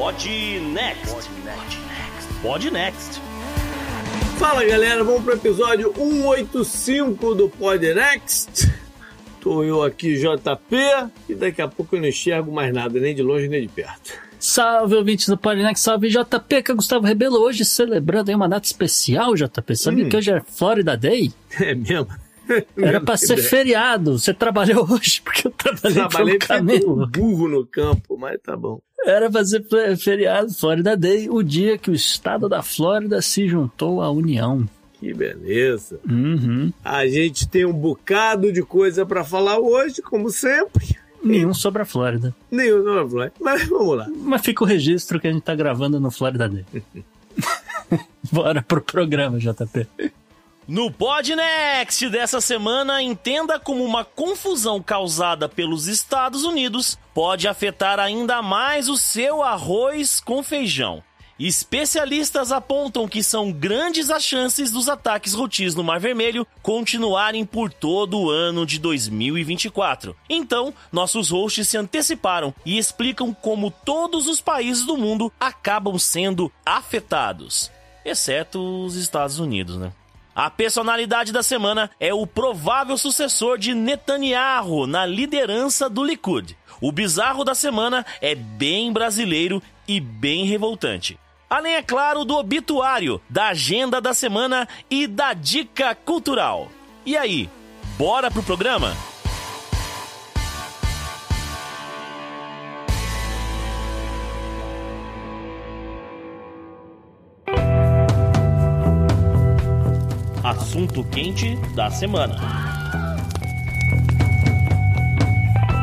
Pod Next. Pod Next. Fala galera, vamos pro episódio 185 do Pod Next. Tô eu aqui, JP, e daqui a pouco eu não enxergo mais nada, nem de longe nem de perto. Salve, ouvintes do Podnext, salve JP, que é Gustavo Rebelo, hoje celebrando aí uma data especial, JP. Sabia Hum. que hoje é Florida Day? É mesmo? Era pra ser feriado. Você trabalhou hoje, porque eu trabalhei, Trabalhei pelo camelo. burro no campo, mas tá bom. Era fe- feriado, Florida Day, o dia que o estado da Flórida se juntou à União. Que beleza. Uhum. A gente tem um bocado de coisa pra falar hoje, como sempre. Nenhum sobre a Flórida. Nenhum não vai. Mas vamos lá. Mas fica o registro que a gente tá gravando no Florida Day. Bora pro programa, JP. No Podnext dessa semana, entenda como uma confusão causada pelos Estados Unidos pode afetar ainda mais o seu arroz com feijão. Especialistas apontam que são grandes as chances dos ataques rotis no Mar Vermelho continuarem por todo o ano de 2024. Então, nossos hosts se anteciparam e explicam como todos os países do mundo acabam sendo afetados, exceto os Estados Unidos, né? A personalidade da semana é o provável sucessor de Netanyahu na liderança do Likud. O bizarro da semana é bem brasileiro e bem revoltante. Além, é claro, do obituário, da agenda da semana e da dica cultural. E aí, bora pro programa? Assunto quente da semana.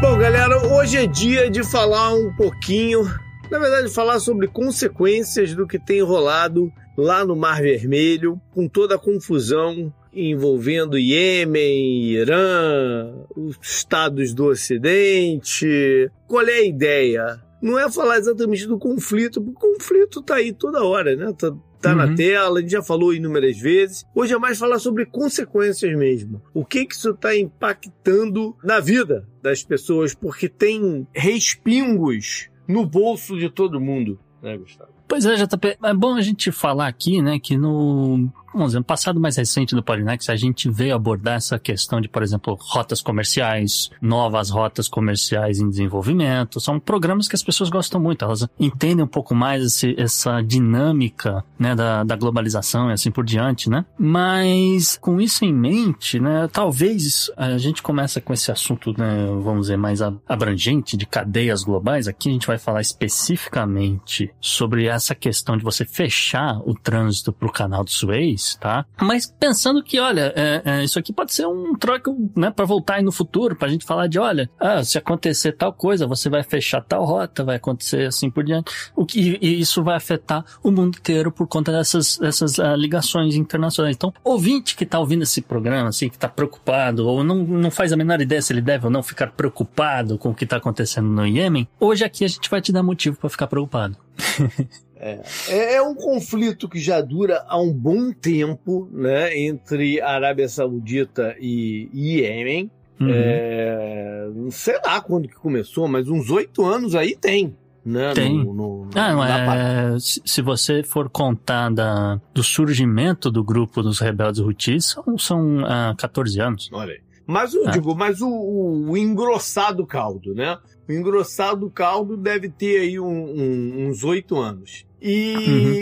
Bom, galera, hoje é dia de falar um pouquinho, na verdade, falar sobre consequências do que tem rolado lá no Mar Vermelho, com toda a confusão envolvendo Iêmen, Irã, os estados do Ocidente. Qual é a ideia? Não é falar exatamente do conflito, porque o conflito tá aí toda hora, né? Tá, tá na Uhum. tela, a gente já falou inúmeras vezes. Hoje é mais falar sobre consequências mesmo. O que que isso está impactando na vida das pessoas, porque tem respingos no bolso de todo mundo, né, Gustavo? Pois é, JP, é bom a gente falar aqui, né, que no, vamos dizer, no passado mais recente do Polinex, a gente veio abordar essa questão de, por exemplo, rotas comerciais, novas rotas comerciais em desenvolvimento. São programas que as pessoas gostam muito, elas entendem um pouco mais esse- essa dinâmica, né, da, da globalização e assim por diante, né? Mas, com isso em mente, né, talvez a gente começa com esse assunto, né, vamos dizer, mais a- abrangente de cadeias globais. Aqui a gente vai falar especificamente sobre essa questão de você fechar o trânsito para o canal do Suez, tá? Mas pensando que, olha, é, é, isso aqui pode ser um troco, né, para voltar aí no futuro, pra gente falar de, olha, ah, se acontecer tal coisa, você vai fechar tal rota, vai acontecer assim por diante. O que, e isso vai afetar o mundo inteiro por conta dessas, dessas ah, ligações internacionais. Então, ouvinte que tá ouvindo esse programa, assim, que tá preocupado, ou não, não faz a menor ideia se ele deve ou não ficar preocupado com o que tá acontecendo no Iêmen, hoje aqui a gente vai te dar motivo para ficar preocupado. É, é um conflito que já dura há um bom tempo, né, entre a Arábia Saudita e Iêmen. Uhum. É, não sei lá quando que começou, mas uns oito anos aí tem. Né, Tem. No, no, Ah, não, é, se, você for contar da, do surgimento do grupo dos rebeldes Houthis, são, são ah, 14 anos. Olha aí. Mas eu Ah. digo, mas o, o, o engrossado caldo, né? O engrossado caldo deve ter aí um- um- uns oito anos. E,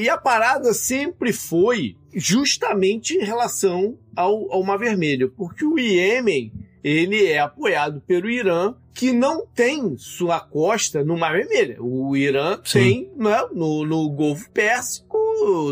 Uhum. a parada sempre foi justamente em relação ao, ao Mar Vermelho, porque o Iêmen ele é apoiado pelo Irã, que não tem sua costa no Mar Vermelho. O Irã Sim. tem né, no, no Golfo Pérsico,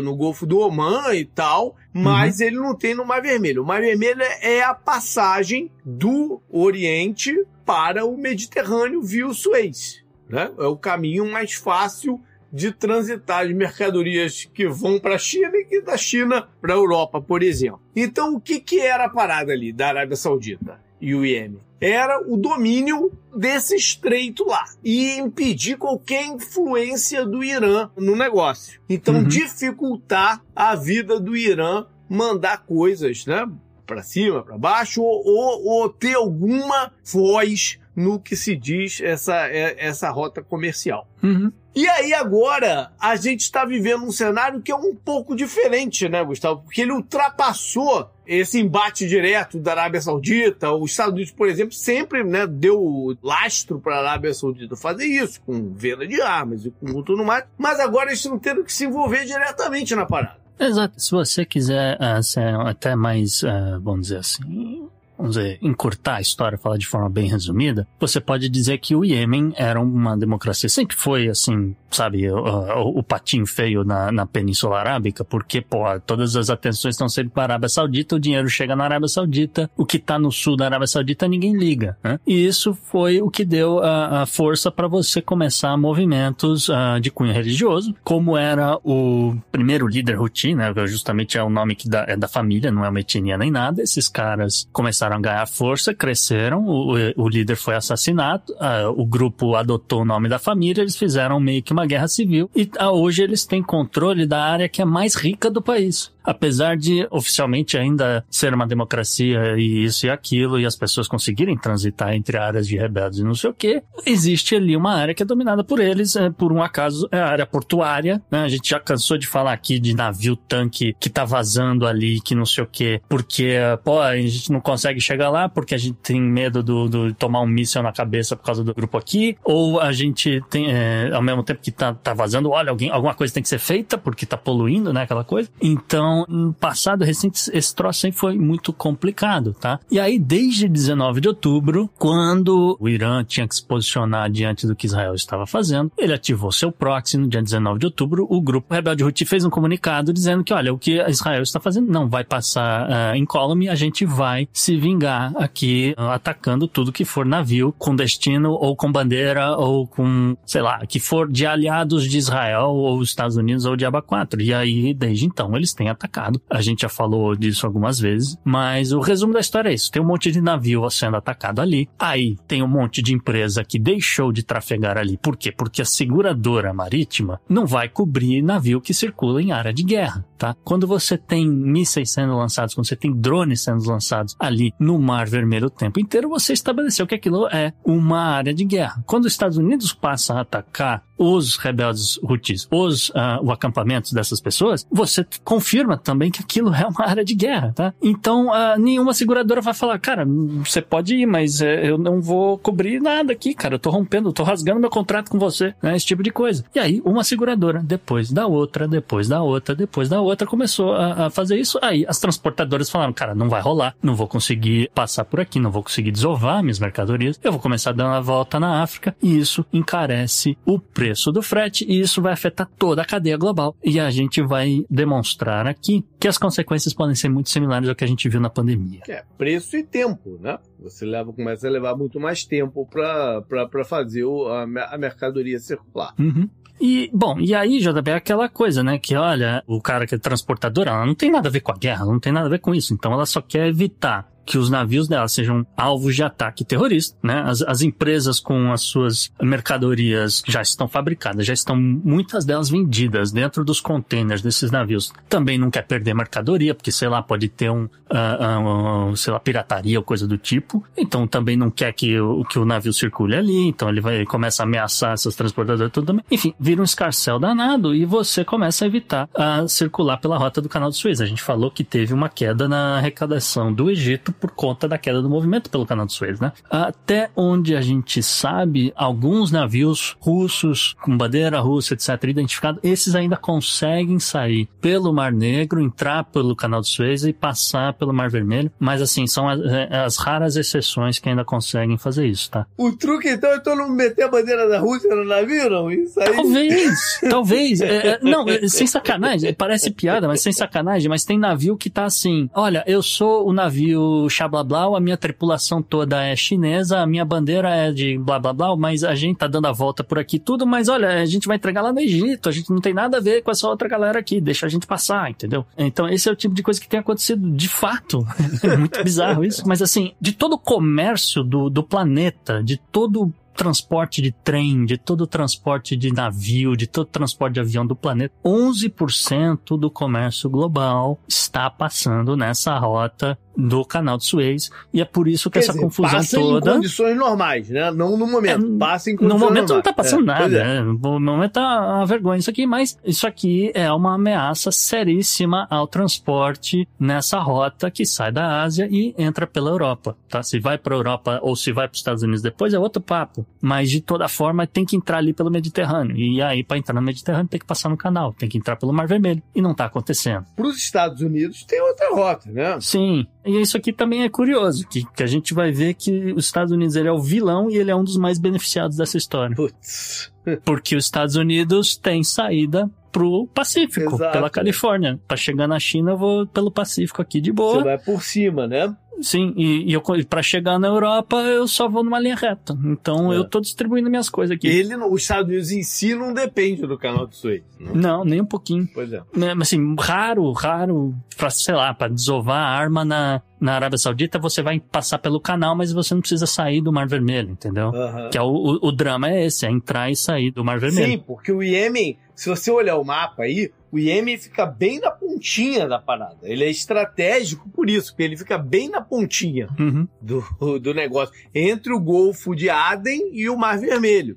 no Golfo do Omã e tal, mas ele não tem no Mar Vermelho. O Mar Vermelho é a passagem do Oriente para o Mediterrâneo via o Suez. Né? É o caminho mais fácil de transitar de mercadorias que vão para a China e que da China para a Europa, por exemplo. Então, o que, que era a parada ali da Arábia Saudita e o Iêmen? Era o domínio desse estreito lá e impedir qualquer influência do Irã no negócio. Então, Uhum. dificultar a vida do Irã mandar coisas, né? Para cima, para baixo, ou, ou, ou ter alguma voz no que se diz essa, é, essa rota comercial. Uhum. E aí agora a gente está vivendo um cenário que é um pouco diferente, né, Gustavo? Porque ele ultrapassou esse embate direto da Arábia Saudita. Os Estados Unidos, por exemplo, sempre né, deu lastro para a Arábia Saudita fazer isso, com venda de armas e com tudo mais. Mas agora eles estão tendo que se envolver diretamente na parada. Exato. Se você quiser uh, ser até mais, uh, vamos dizer assim, vamos dizer, encurtar a história, falar de forma bem resumida, você pode dizer que o Iêmen era uma democracia. Sempre foi, assim, sabe, o, o, o patinho feio na, na Península Arábica, porque, pô, todas as atenções estão sempre para a Arábia Saudita, o dinheiro chega na Arábia Saudita, o que está no sul da Arábia Saudita ninguém liga, né? E isso foi o que deu a, a força para você começar movimentos uh, de cunho religioso, como era o primeiro líder Houthi, né, justamente é o nome que dá, é da família, não é uma etnia nem nada, esses caras começaram a ganhar força, cresceram, o, o líder foi assassinado, uh, o grupo adotou o nome da família, eles fizeram meio que uma guerra civil e ah, hoje eles têm controle da área que é mais rica do país apesar de oficialmente ainda ser uma democracia e isso e aquilo, e as pessoas conseguirem transitar entre áreas de rebeldes e não sei o que, existe ali uma área que é dominada por eles, é, por um acaso é a área portuária, né? A gente já cansou de falar aqui de navio tanque que tá vazando ali, que não sei o que, porque, pô, a gente não consegue chegar lá porque a gente tem medo do, do tomar um míssil na cabeça por causa do grupo aqui, ou a gente tem, é, ao mesmo tempo que tá, tá vazando, olha, alguém, alguma coisa tem que ser feita porque tá poluindo, né, aquela coisa. Então, então, no passado recente, esse troço sempre foi muito complicado, tá? E aí, desde 19 de outubro, quando o Irã tinha que se posicionar diante do que Israel estava fazendo, ele ativou seu proxy no dia 19 de outubro. O grupo Rebelde Houthi fez um comunicado dizendo que, olha, o que Israel está fazendo não vai passar uh, incólume, a gente vai se vingar aqui uh, atacando tudo que for navio com destino ou com bandeira ou com, sei lá, que for de aliados de Israel ou Estados Unidos ou de Aba 4. E aí, desde então, eles têm atacado atacado. A gente já falou disso algumas vezes, mas o resumo da história é isso. Tem um monte de navio sendo atacado ali. Aí tem um monte de empresa que deixou de trafegar ali. Por quê? Porque a seguradora marítima não vai cobrir navio que circula em área de guerra, tá? Quando você tem mísseis sendo lançados, quando você tem drones sendo lançados ali no Mar Vermelho o tempo inteiro, você estabeleceu que aquilo é uma área de guerra. Quando os Estados Unidos passa a atacar os rebeldes Houthis, os, uh, o acampamento dessas pessoas, você confirma também que aquilo é uma área de guerra, tá? Então, uh, nenhuma seguradora vai falar, cara, você pode ir, mas uh, eu não vou cobrir nada aqui, cara, eu tô rompendo, eu tô rasgando meu contrato com você, né? Esse tipo de coisa. E aí, uma seguradora, depois da outra, depois da outra, depois da outra, começou a, a fazer isso. Aí, as transportadoras falaram, cara, não vai rolar, não vou conseguir passar por aqui, não vou conseguir desovar minhas mercadorias, eu vou começar a dar uma volta na África, e isso encarece o preço do frete e isso vai afetar toda a cadeia global. E a gente vai demonstrar aqui que as consequências podem ser muito similares ao que a gente viu na pandemia. É, preço e tempo, né? Você leva, começa a levar muito mais tempo para fazer o, a, a mercadoria circular. Uhum. E, bom, e aí, JB, é aquela coisa, né? Que olha, o cara que é transportador, ela não tem nada a ver com a guerra, não tem nada a ver com isso. Então ela só quer evitar que os navios dela sejam alvos de ataque terrorista, né? As, as empresas com as suas mercadorias já estão fabricadas, já estão muitas delas vendidas dentro dos containers desses navios. Também não quer perder mercadoria, porque sei lá, pode ter um, uh, uh, sei lá, pirataria ou coisa do tipo. Então também não quer que o, que o navio circule ali, então ele vai ele começa a ameaçar essas transportadoras tudo também. Enfim, vira um escarcel danado e você começa a evitar a circular pela rota do canal de Suez. A gente falou que teve uma queda na arrecadação do Egito por conta da queda do movimento pelo canal de Suez, né? Até onde a gente sabe, alguns navios russos com bandeira russa, etc., identificados, esses ainda conseguem sair pelo Mar Negro, entrar pelo canal de Suez e passar pelo Mar Vermelho, mas assim, são as, é, as raras exceções que ainda conseguem fazer isso, tá? O truque então é todo mundo meter a bandeira da Rússia no navio, não? Isso aí... Talvez, talvez. É, é não, é, sem sacanagem, parece piada, mas sem sacanagem, mas tem navio que tá assim, olha, eu sou o navio blá blá blá, a minha tripulação toda é chinesa, a minha bandeira é de blá blá blá, mas a gente tá dando a volta por aqui tudo, mas olha, a gente vai entregar lá no Egito, a gente não tem nada a ver com essa outra galera aqui, deixa a gente passar, entendeu? Então esse é o tipo de coisa que tem acontecido de fato. é muito bizarro isso. Mas assim, de todo o comércio do, do planeta, de todo transporte de trem, de todo o transporte de navio, de todo o transporte de avião do planeta, 11% do comércio global está passando nessa rota do canal de Suez. E é por isso que Quer essa dizer, confusão passa toda. em condições normais, né? Não no momento. É, passa em No condições momento não normais. tá passando É, nada, é. né? No momento tá uma vergonha isso aqui, mas isso aqui é uma ameaça seríssima ao transporte nessa rota que sai da Ásia e entra pela Europa, tá? Se vai pra Europa ou se vai para os Estados Unidos depois é outro papo, mas de toda forma tem que entrar ali pelo Mediterrâneo. E aí para entrar no Mediterrâneo tem que passar no canal, tem que entrar pelo Mar Vermelho e não tá acontecendo. Para os Estados Unidos tem outra rota, né? Sim, e isso aqui também é curioso, que, que a gente vai ver que os Estados Unidos ele é o vilão e ele é um dos mais beneficiados dessa história. Putz. Porque os Estados Unidos têm saída pro Pacífico, Exato. pela Califórnia. Pra chegar na China, eu vou pelo Pacífico aqui de Você boa. vai por cima, né? Sim, e, e eu, para chegar na Europa, eu só vou numa linha reta. Então É. eu tô distribuindo minhas coisas aqui. Ele, os Estados Unidos em si não depende do canal de Suez. Né? Não, nem um pouquinho. Pois é. Né, mas assim, raro, raro, pra, sei lá, pra desovar a arma na, na Arábia Saudita, você vai passar pelo canal, mas você não precisa sair do Mar Vermelho, entendeu? Aham. Que é o, o, o drama é esse, é entrar e sair do Mar Vermelho. Sim, porque o Iêmen, se você olhar o mapa aí, o Iêmen fica bem na pontinha da parada. Ele é estratégico por isso, porque ele fica bem na pontinha Uhum, do, do negócio, entre o Golfo de Aden e o Mar Vermelho.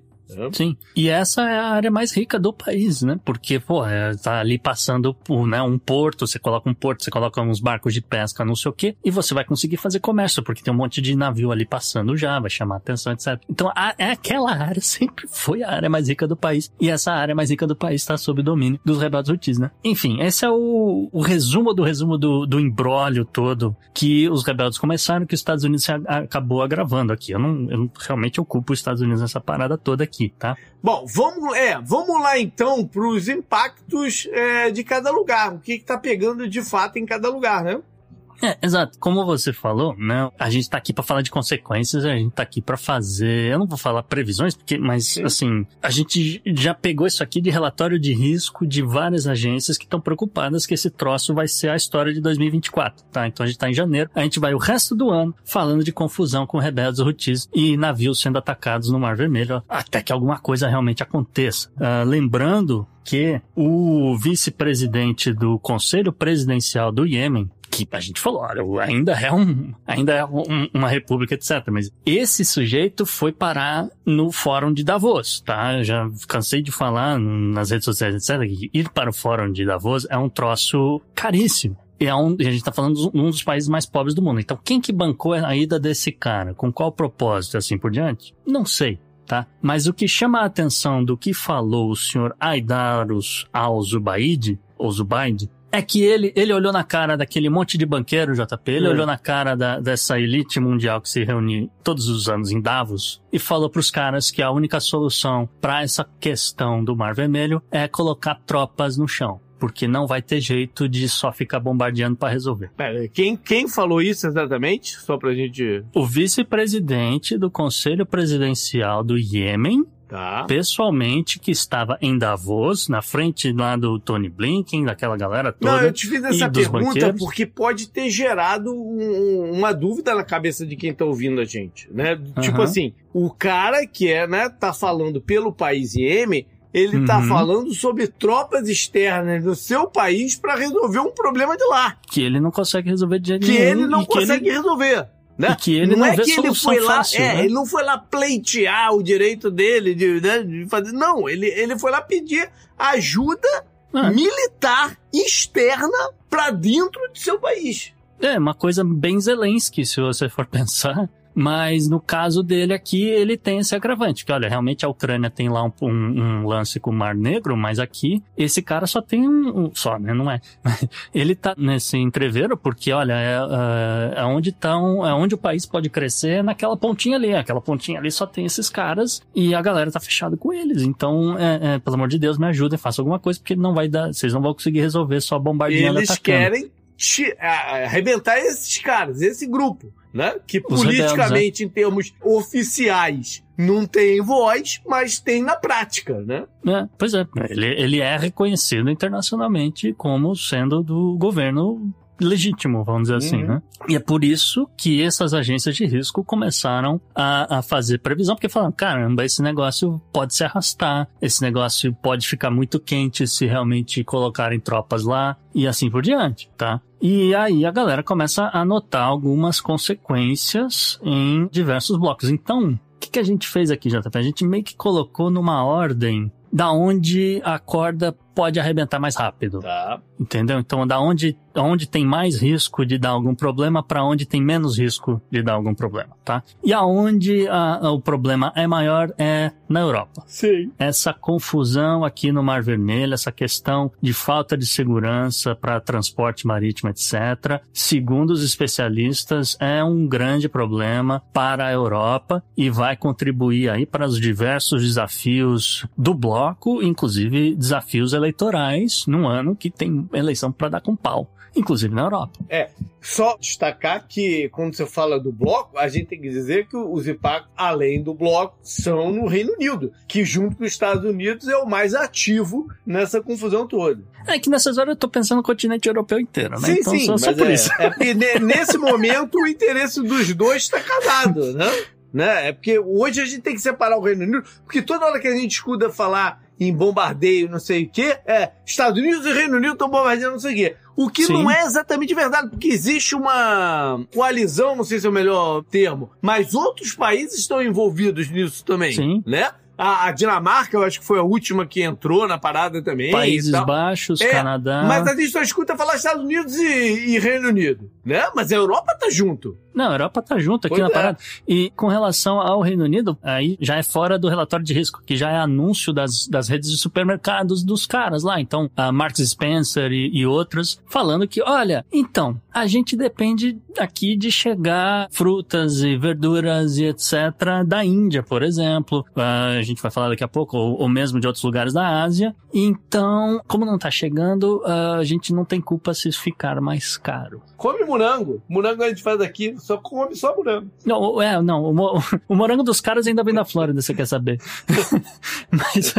Sim. E essa é a área mais rica do país, né? Porque, pô, é, tá ali passando por, né, um porto, você coloca um porto, você coloca uns barcos de pesca, não sei o quê, e você vai conseguir fazer comércio, porque tem um monte de navio ali passando já, vai chamar atenção, etc. Então, a, é aquela área sempre foi a área mais rica do país, e essa área mais rica do país está sob domínio dos rebeldes Houthis, né? Enfim, esse é o, o resumo do resumo do, do embrólio todo que os rebeldes começaram, que os Estados Unidos acabou agravando aqui. Eu não, eu realmente ocupo os Estados Unidos nessa parada toda aqui, tá? Bom, vamos, é, vamos lá então para os impactos é, de cada lugar. O que está pegando de fato em cada lugar, né? É, exato. Como você falou, né? A gente tá aqui pra falar de consequências, a gente tá aqui pra fazer. Eu não vou falar previsões, porque, mas Sim. assim, a gente já pegou isso aqui de relatório de risco de várias agências que estão preocupadas que esse troço vai ser a história de 2024, tá? Então a gente tá em janeiro, a gente vai o resto do ano falando de confusão com rebeldes Houthis e navios sendo atacados no Mar Vermelho, até que alguma coisa realmente aconteça. Ah, lembrando que o vice-presidente do Conselho Presidencial do Iêmen, que a gente falou, olha, ainda é um, ainda é um- uma república, etc. Mas esse sujeito foi parar no fórum de Davos, tá? Eu já cansei de falar nas redes sociais, etc. Que ir para o fórum de Davos é um troço caríssimo. E é um, a gente tá falando de um dos países mais pobres do mundo. Então, quem que bancou a ida desse cara? Com qual propósito, assim por diante? Não sei. Tá? Mas o que chama a atenção do que falou o senhor Aidarus al-Zubaid, ou Zubaid, é que ele, ele olhou na cara daquele monte de banqueiro, JP, ele É. olhou na cara da- dessa elite mundial que se reúne todos os anos em Davos e falou pros caras que a única solução para essa questão do Mar Vermelho é colocar tropas no chão. Porque não vai ter jeito de só ficar bombardeando para resolver. Pera, quem, quem falou isso exatamente? Só pra gente. O vice-presidente do Conselho Presidencial do Iêmen, Tá. pessoalmente, que estava em Davos, na frente lá do Tony Blinken, daquela galera toda. Não, eu te fiz essa pergunta banqueiros? porque pode ter gerado um- uma dúvida na cabeça de quem tá ouvindo a gente, né? Tipo Aham. assim, o cara que é, né, tá falando pelo país Iêmen, ele tá Uhum. falando sobre tropas externas do seu país pra resolver um problema de lá, Que ele não consegue resolver de jeito que nenhum. ele não que consegue resolver. Né? E que ele não é vê que ele foi lá, fácil, é, né? ele não foi lá pleitear o direito dele de, né, de fazer, não, ele, ele foi lá pedir ajuda Ah. militar externa pra dentro do seu país. É, uma coisa bem Zelensky, se você for pensar. Mas no caso dele aqui, ele tem esse agravante. Que olha, realmente a Ucrânia tem lá um, um- um lance com o Mar Negro, mas aqui esse cara só tem um. um- só, né? Não é. ele tá nesse entreveiro porque, olha, é, é, é onde tão, é onde o país pode crescer naquela pontinha ali. Aquela pontinha ali só tem esses caras e a galera tá fechada com eles. Então, é, é, pelo amor de Deus, me ajudem, faça alguma coisa, porque não vai dar. Vocês não vão conseguir resolver só bombardeando Eles atacando. querem arrebentar esses caras, esse grupo, né? Que Os rebeldes, politicamente, em termos oficiais, não tem voz, mas tem na prática, né? É, pois é, ele, ele é reconhecido internacionalmente como sendo do governo legítimo, vamos dizer assim, Uhum. né? E é por isso que essas agências de risco começaram a, a fazer previsão, porque falaram, caramba, esse negócio pode se arrastar, esse negócio pode ficar muito quente se realmente colocarem tropas lá, e assim por diante, tá? E aí a galera começa a notar algumas consequências em diversos blocos. Então, o que, que a gente fez aqui, JP? A gente meio que colocou numa ordem da onde a corda pode arrebentar mais rápido. Tá. Entendeu? Então, da onde, onde tem mais risco de dar algum problema para onde tem menos risco de dar algum problema, tá? E aonde a- a- o problema é maior é na Europa. Sim. Essa confusão aqui no Mar Vermelho, essa questão de falta de segurança para transporte marítimo, etc., segundo os especialistas, é um grande problema para a Europa e vai contribuir aí para os diversos desafios do bloco, inclusive desafios eleitorais num ano que tem eleição para dar com pau, inclusive na Europa. Só destacar que quando você fala do bloco, a gente tem que dizer que os impactos, além do bloco, são no Reino Unido, que junto com os Estados Unidos é o mais ativo nessa confusão toda. É que nessas horas eu tô pensando no continente europeu inteiro, né? então só, só mas por é, isso. é porque nesse momento o interesse dos dois está casado, né? né? É porque hoje a gente tem que separar o Reino Unido, porque toda hora que a gente escuta falar em bombardeio, não sei o quê, é Estados Unidos e Reino Unido estão bombardeando não sei o quê. O que Sim. não é exatamente verdade, porque existe uma coalizão, não sei se é o melhor termo, mas outros países estão envolvidos nisso também, Sim. né? A, a Dinamarca, eu acho que foi a última que entrou na parada também. Países. Baixos, É, Canadá. Mas a gente só escuta falar Estados Unidos e, e Reino Unido, né? Mas a Europa tá junto. Não, a Europa tá junto aqui Pois na é. parada. E com relação ao Reino Unido, aí já é fora do relatório de risco, que já é anúncio das, das redes de supermercados dos caras lá. Então, a Marks Spencer e, e outras, falando que, olha, então, a gente depende aqui de chegar frutas e verduras e etc. da Índia, por exemplo. Ah, a gente vai falar daqui a pouco, ou, ou mesmo de outros lugares da Ásia. Então, como não tá chegando, ah, a gente não tem culpa se ficar mais caro. Come morango. Morango a gente faz aqui, só come só morango. Não, é, não, o, o morango dos caras ainda vem da Flórida, você quer saber. Mas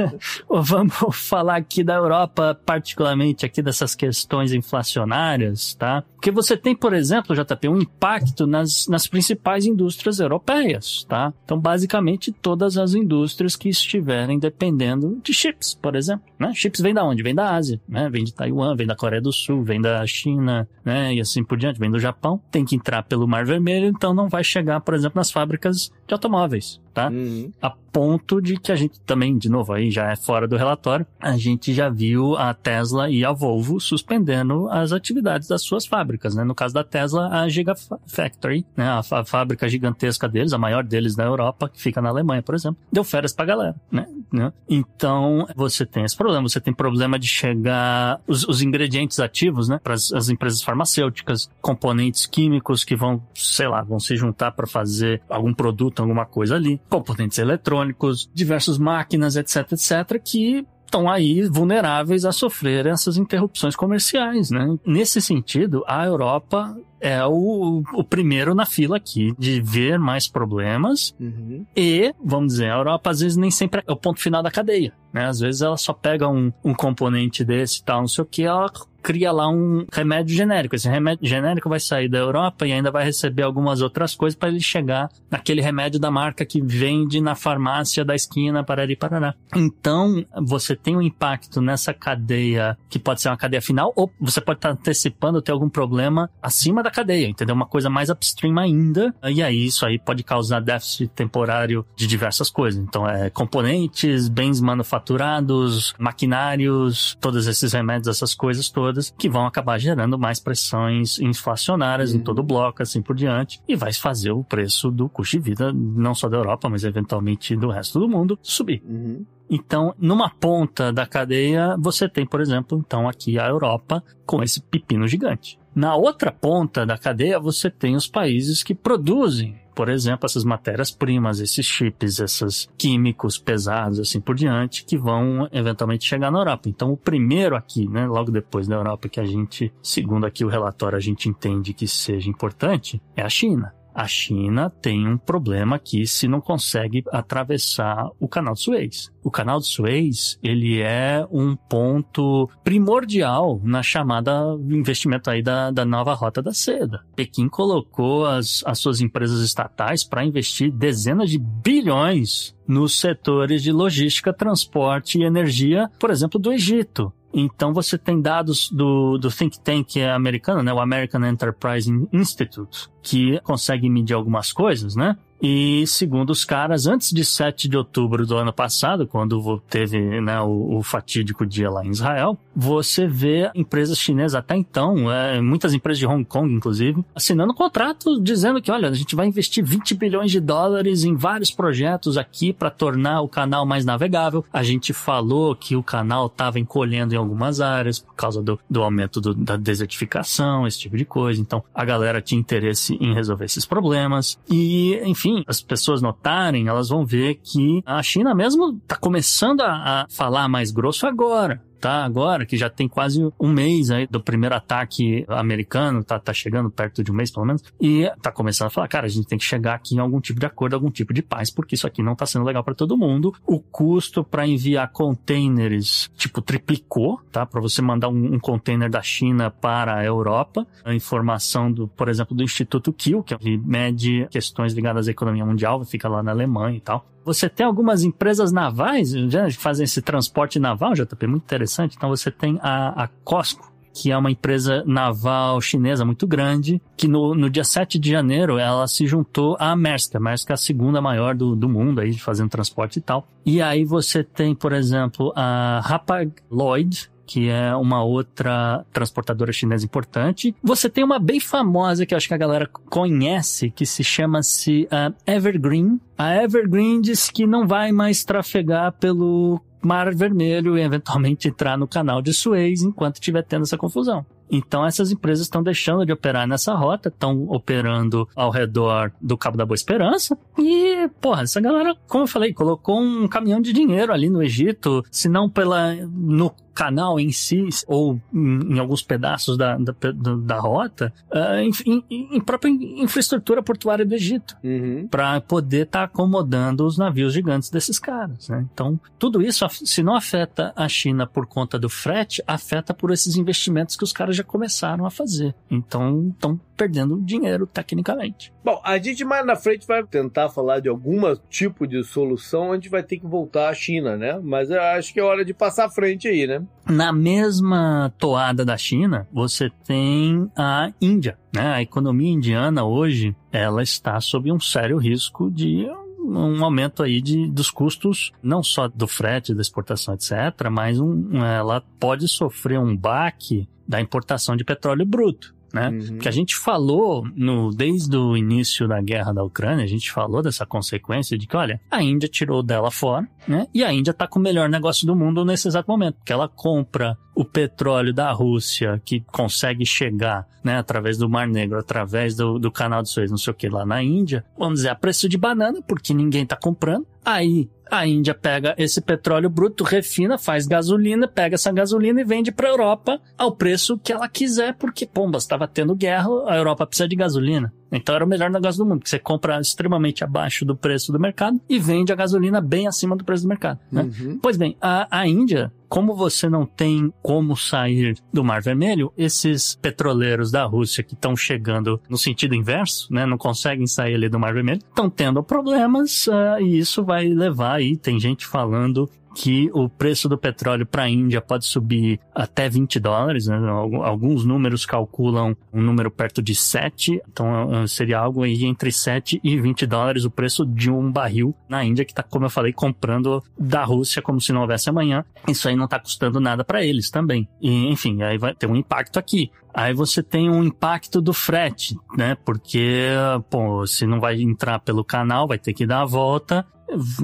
vamos falar aqui da Europa, particularmente aqui dessas questões inflacionárias, tá? Porque você tem, por exemplo, JP, um impacto nas, nas principais indústrias europeias, tá? Então, basicamente, todas as indústrias que estiverem dependendo de chips, por exemplo, né? Chips vem da onde? Vem da Ásia, né? Vem de Taiwan, vem da Coreia do Sul, vem da China, né? E assim por diante, vem do Japão. Tem que entrar pelo Mar Vermelho, então não vai chegar, por exemplo, nas fábricas de automóveis, tá? Uhum. A ponto de que a gente também, de novo, aí já é fora do relatório, a gente já viu a Tesla e a Volvo suspendendo as atividades das suas fábricas, né? No caso da Tesla, a Gigafactory, né? A, fa- fábrica gigantesca deles, a maior deles na Europa, que fica na Alemanha, por exemplo, deu férias pra galera, né? né? Então, você tem esse problema, você tem problema de chegar os, os ingredientes ativos, né? Para as empresas farmacêuticas, componentes químicos que vão, sei lá, vão se juntar para fazer algum produto, alguma coisa ali, componentes eletrônicos, diversas máquinas, etc, etc, que estão aí vulneráveis a sofrer essas interrupções comerciais, né? Nesse sentido, a Europa é o, o primeiro na fila aqui de ver mais problemas Uhum. e, vamos dizer, a Europa às vezes nem sempre é o ponto final da cadeia, né? Às vezes ela só pega um, um componente desse e tal, não sei o que, ela cria lá um remédio genérico. Esse remédio genérico vai sair da Europa e ainda vai receber algumas outras coisas para ele chegar naquele remédio da marca que vende na farmácia da esquina, parari parará. Então, você tem um impacto nessa cadeia que pode ser uma cadeia final ou você pode estar antecipando ter algum problema acima da cadeia, entendeu? Uma coisa mais upstream ainda. E aí isso aí pode causar déficit temporário de diversas coisas. Então, é componentes, bens manufaturados, maquinários, todos esses remédios, essas coisas todas, que vão acabar gerando mais pressões inflacionárias em Uhum. todo o bloco, assim por diante, e vai fazer o preço do custo de vida, não só da Europa, mas eventualmente do resto do mundo, subir. Uhum. Então, numa ponta da cadeia, você tem, por exemplo, então aqui a Europa com esse pepino gigante. Na outra ponta da cadeia, você tem os países que produzem, por exemplo, essas matérias-primas, esses chips, esses químicos pesados, assim por diante, que vão eventualmente chegar na Europa. Então, o primeiro aqui, né, logo depois da Europa, que a gente, segundo aqui o relatório, a gente entende que seja importante, é a China. A China tem um problema aqui se não consegue atravessar o canal de Suez. O canal de Suez, ele é um ponto primordial na chamada investimento aí da, da nova rota da seda. Pequim colocou as, as suas empresas estatais para investir dezenas de bilhões nos setores de logística, transporte e energia, por exemplo, do Egito. Então você tem dados do, do think tank americano, né, o American Enterprise Institute, que consegue medir algumas coisas, né? E segundo os caras, antes de 7 de outubro do ano passado, quando teve né, o, o, fatídico dia lá em Israel, você vê empresas chinesas até então, é, muitas empresas de Hong Kong, inclusive, assinando contrato dizendo que, olha, a gente vai investir 20 bilhões de dólares em vários projetos aqui para tornar o canal mais navegável. A gente falou que o canal estava encolhendo em algumas áreas por causa do, do aumento do, da desertificação, esse tipo de coisa. Então, a galera tinha interesse em resolver esses problemas. E, enfim, enfim, as pessoas notarem, elas vão ver que a China mesmo está começando a, a falar mais grosso agora tá agora, que já tem quase um mês aí do primeiro ataque americano, tá, tá chegando perto de um mês pelo menos, e tá começando a falar, cara, a gente tem que chegar aqui em algum tipo de acordo, algum tipo de paz, porque isso aqui não tá sendo legal para todo mundo. O custo para enviar containers, tipo, triplicou, tá? Para você mandar um, um, container da China para a Europa. A informação do, por exemplo, do Instituto Kiel, que mede questões ligadas à economia mundial, fica lá na Alemanha e tal. Você tem algumas empresas navais já que fazem esse transporte naval, JP, muito interessante. Então você tem a, a Costco, que é uma empresa naval chinesa muito grande, que no, no dia 7 de janeiro ela se juntou à Maersk. A Maersk é a segunda maior do, do mundo aí, fazendo transporte e tal. E aí você tem, por exemplo, a Hapag Lloyd, que é uma outra transportadora chinesa importante. Você tem uma bem famosa que eu acho que a galera conhece, que se chama-se uh, Evergreen. A Evergreen diz que não vai mais trafegar pelo Mar Vermelho e eventualmente entrar no canal de Suez enquanto estiver tendo essa confusão. Então essas empresas estão deixando de operar nessa rota, estão operando ao redor do Cabo da Boa Esperança. E, porra, essa galera, como eu falei, colocou um caminhão de dinheiro ali no Egito, se não pela no canal em si, ou em, em alguns pedaços da, da, da rota, uh, em, em, em, própria infraestrutura portuária do Egito, uhum. para poder estar tá acomodando os navios gigantes desses caras. Né? Então, tudo isso, se não afeta a China por conta do frete, afeta por esses investimentos que os caras já começaram a fazer. Então, estão perdendo dinheiro tecnicamente. Bom, a gente mais na frente vai tentar falar de algum tipo de solução, a gente vai ter que voltar à China, né? Mas eu acho que é hora de passar à frente aí, né? Na mesma toada da China, você tem a Índia, né? A economia indiana hoje, ela está sob um sério risco de um aumento aí de, dos custos, não só do frete, da exportação, etc., mas um, ela pode sofrer um baque da importação de petróleo bruto. Né? Uhum. Porque a gente falou no, desde o início da guerra da Ucrânia, a gente falou dessa consequência de que, olha, a Índia tirou dela fora, né? E a Índia está com o melhor negócio do mundo nesse exato momento, porque ela compra o petróleo da Rússia, que consegue chegar, né, através do Mar Negro, através do, do canal de Suez, não sei o que, lá na Índia, vamos dizer, a preço de banana, porque ninguém está comprando. Aí a Índia pega esse petróleo bruto, refina, faz gasolina, pega essa gasolina e vende para a Europa ao preço que ela quiser, porque, pomba, estava tendo guerra, a Europa precisa de gasolina. Então era o melhor negócio do mundo, que você compra extremamente abaixo do preço do mercado e vende a gasolina bem acima do preço do mercado. Né? Uhum. Pois bem, a, a Índia, como você não tem como sair do Mar Vermelho, esses petroleiros da Rússia que estão chegando no sentido inverso, né, não conseguem sair ali do Mar Vermelho, estão tendo problemas uh, e isso vai levar aí, tem gente falando que o preço do petróleo para a Índia pode subir até 20 dólares. Né? Alguns números calculam um número perto de 7, então seria algo aí entre 7 e 20 dólares o preço de um barril na Índia, que está, como eu falei, comprando da Rússia como se não houvesse amanhã. Isso aí não está custando nada para eles também. E, enfim, aí vai ter um impacto aqui. Aí você tem um impacto do frete, né? Porque, pô, se não vai entrar pelo canal, vai ter que dar a volta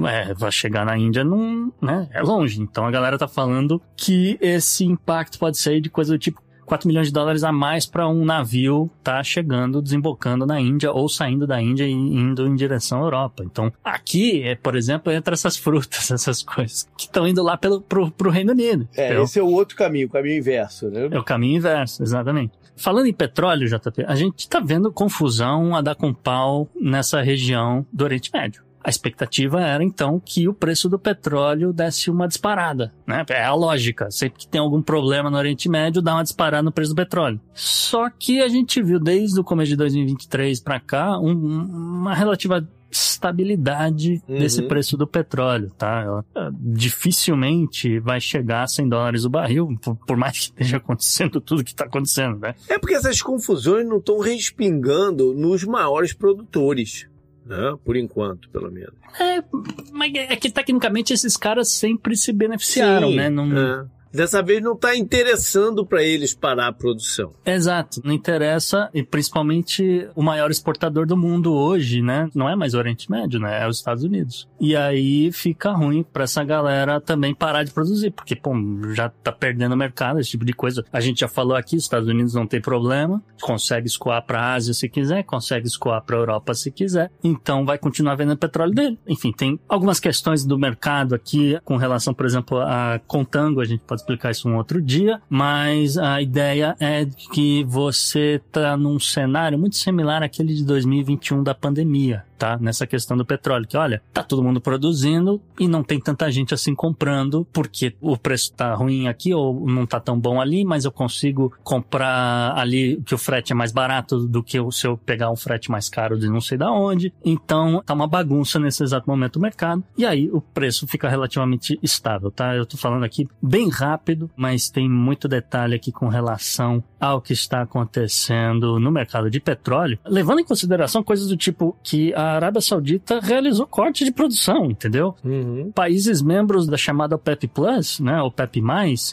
é, vai chegar na Índia num, né, é longe. Então a galera tá falando que esse impacto pode ser de coisa do tipo 4 milhões de dólares a mais para um navio tá chegando, desembocando na Índia ou saindo da Índia e indo em direção à Europa. Então, aqui, é, por exemplo, entra essas frutas, essas coisas que estão indo lá pelo, pro, pro Reino Unido. É, então, esse é o outro caminho, o caminho inverso, né? É o caminho inverso, exatamente. Falando em petróleo, JP, a gente está vendo confusão a dar com pau nessa região do Oriente Médio. A expectativa era então que o preço do petróleo desse uma disparada, né? É a lógica. Sempre que tem algum problema no Oriente Médio, dá uma disparada no preço do petróleo. Só que a gente viu desde o começo de 2023 para cá um, uma relativa estabilidade uhum. desse preço do petróleo, tá? Ela, é, dificilmente vai chegar a 100 dólares o barril, por, por mais que esteja acontecendo tudo que está acontecendo, né? É porque essas confusões não estão respingando nos maiores produtores. Né? Por enquanto, pelo menos. É, mas é que tecnicamente esses caras sempre se beneficiaram, Sim, né? Não... É. Dessa vez não está interessando para eles parar a produção. Exato, não interessa, e principalmente o maior exportador do mundo hoje, né? Não é mais o Oriente Médio, né? É os Estados Unidos. E aí fica ruim para essa galera também parar de produzir, porque, pô, já tá perdendo mercado, esse tipo de coisa. A gente já falou aqui, os Estados Unidos não tem problema, consegue escoar para a Ásia se quiser, consegue escoar para a Europa se quiser, então vai continuar vendendo petróleo dele. Enfim, tem algumas questões do mercado aqui com relação, por exemplo, a contango, a gente pode explicar isso um outro dia, mas a ideia é que você está num cenário muito similar àquele de 2021 da pandemia tá? Nessa questão do petróleo, que olha, tá todo mundo produzindo e não tem tanta gente assim comprando, porque o preço tá ruim aqui ou não tá tão bom ali, mas eu consigo comprar ali que o frete é mais barato do que se eu pegar um frete mais caro de não sei da onde. Então, tá uma bagunça nesse exato momento o mercado. E aí o preço fica relativamente estável, tá? Eu tô falando aqui bem rápido, mas tem muito detalhe aqui com relação ao que está acontecendo no mercado de petróleo, levando em consideração coisas do tipo que a a Arábia Saudita realizou corte de produção, entendeu? Uhum. Países membros da chamada OPEP Plus, né, OPEP+,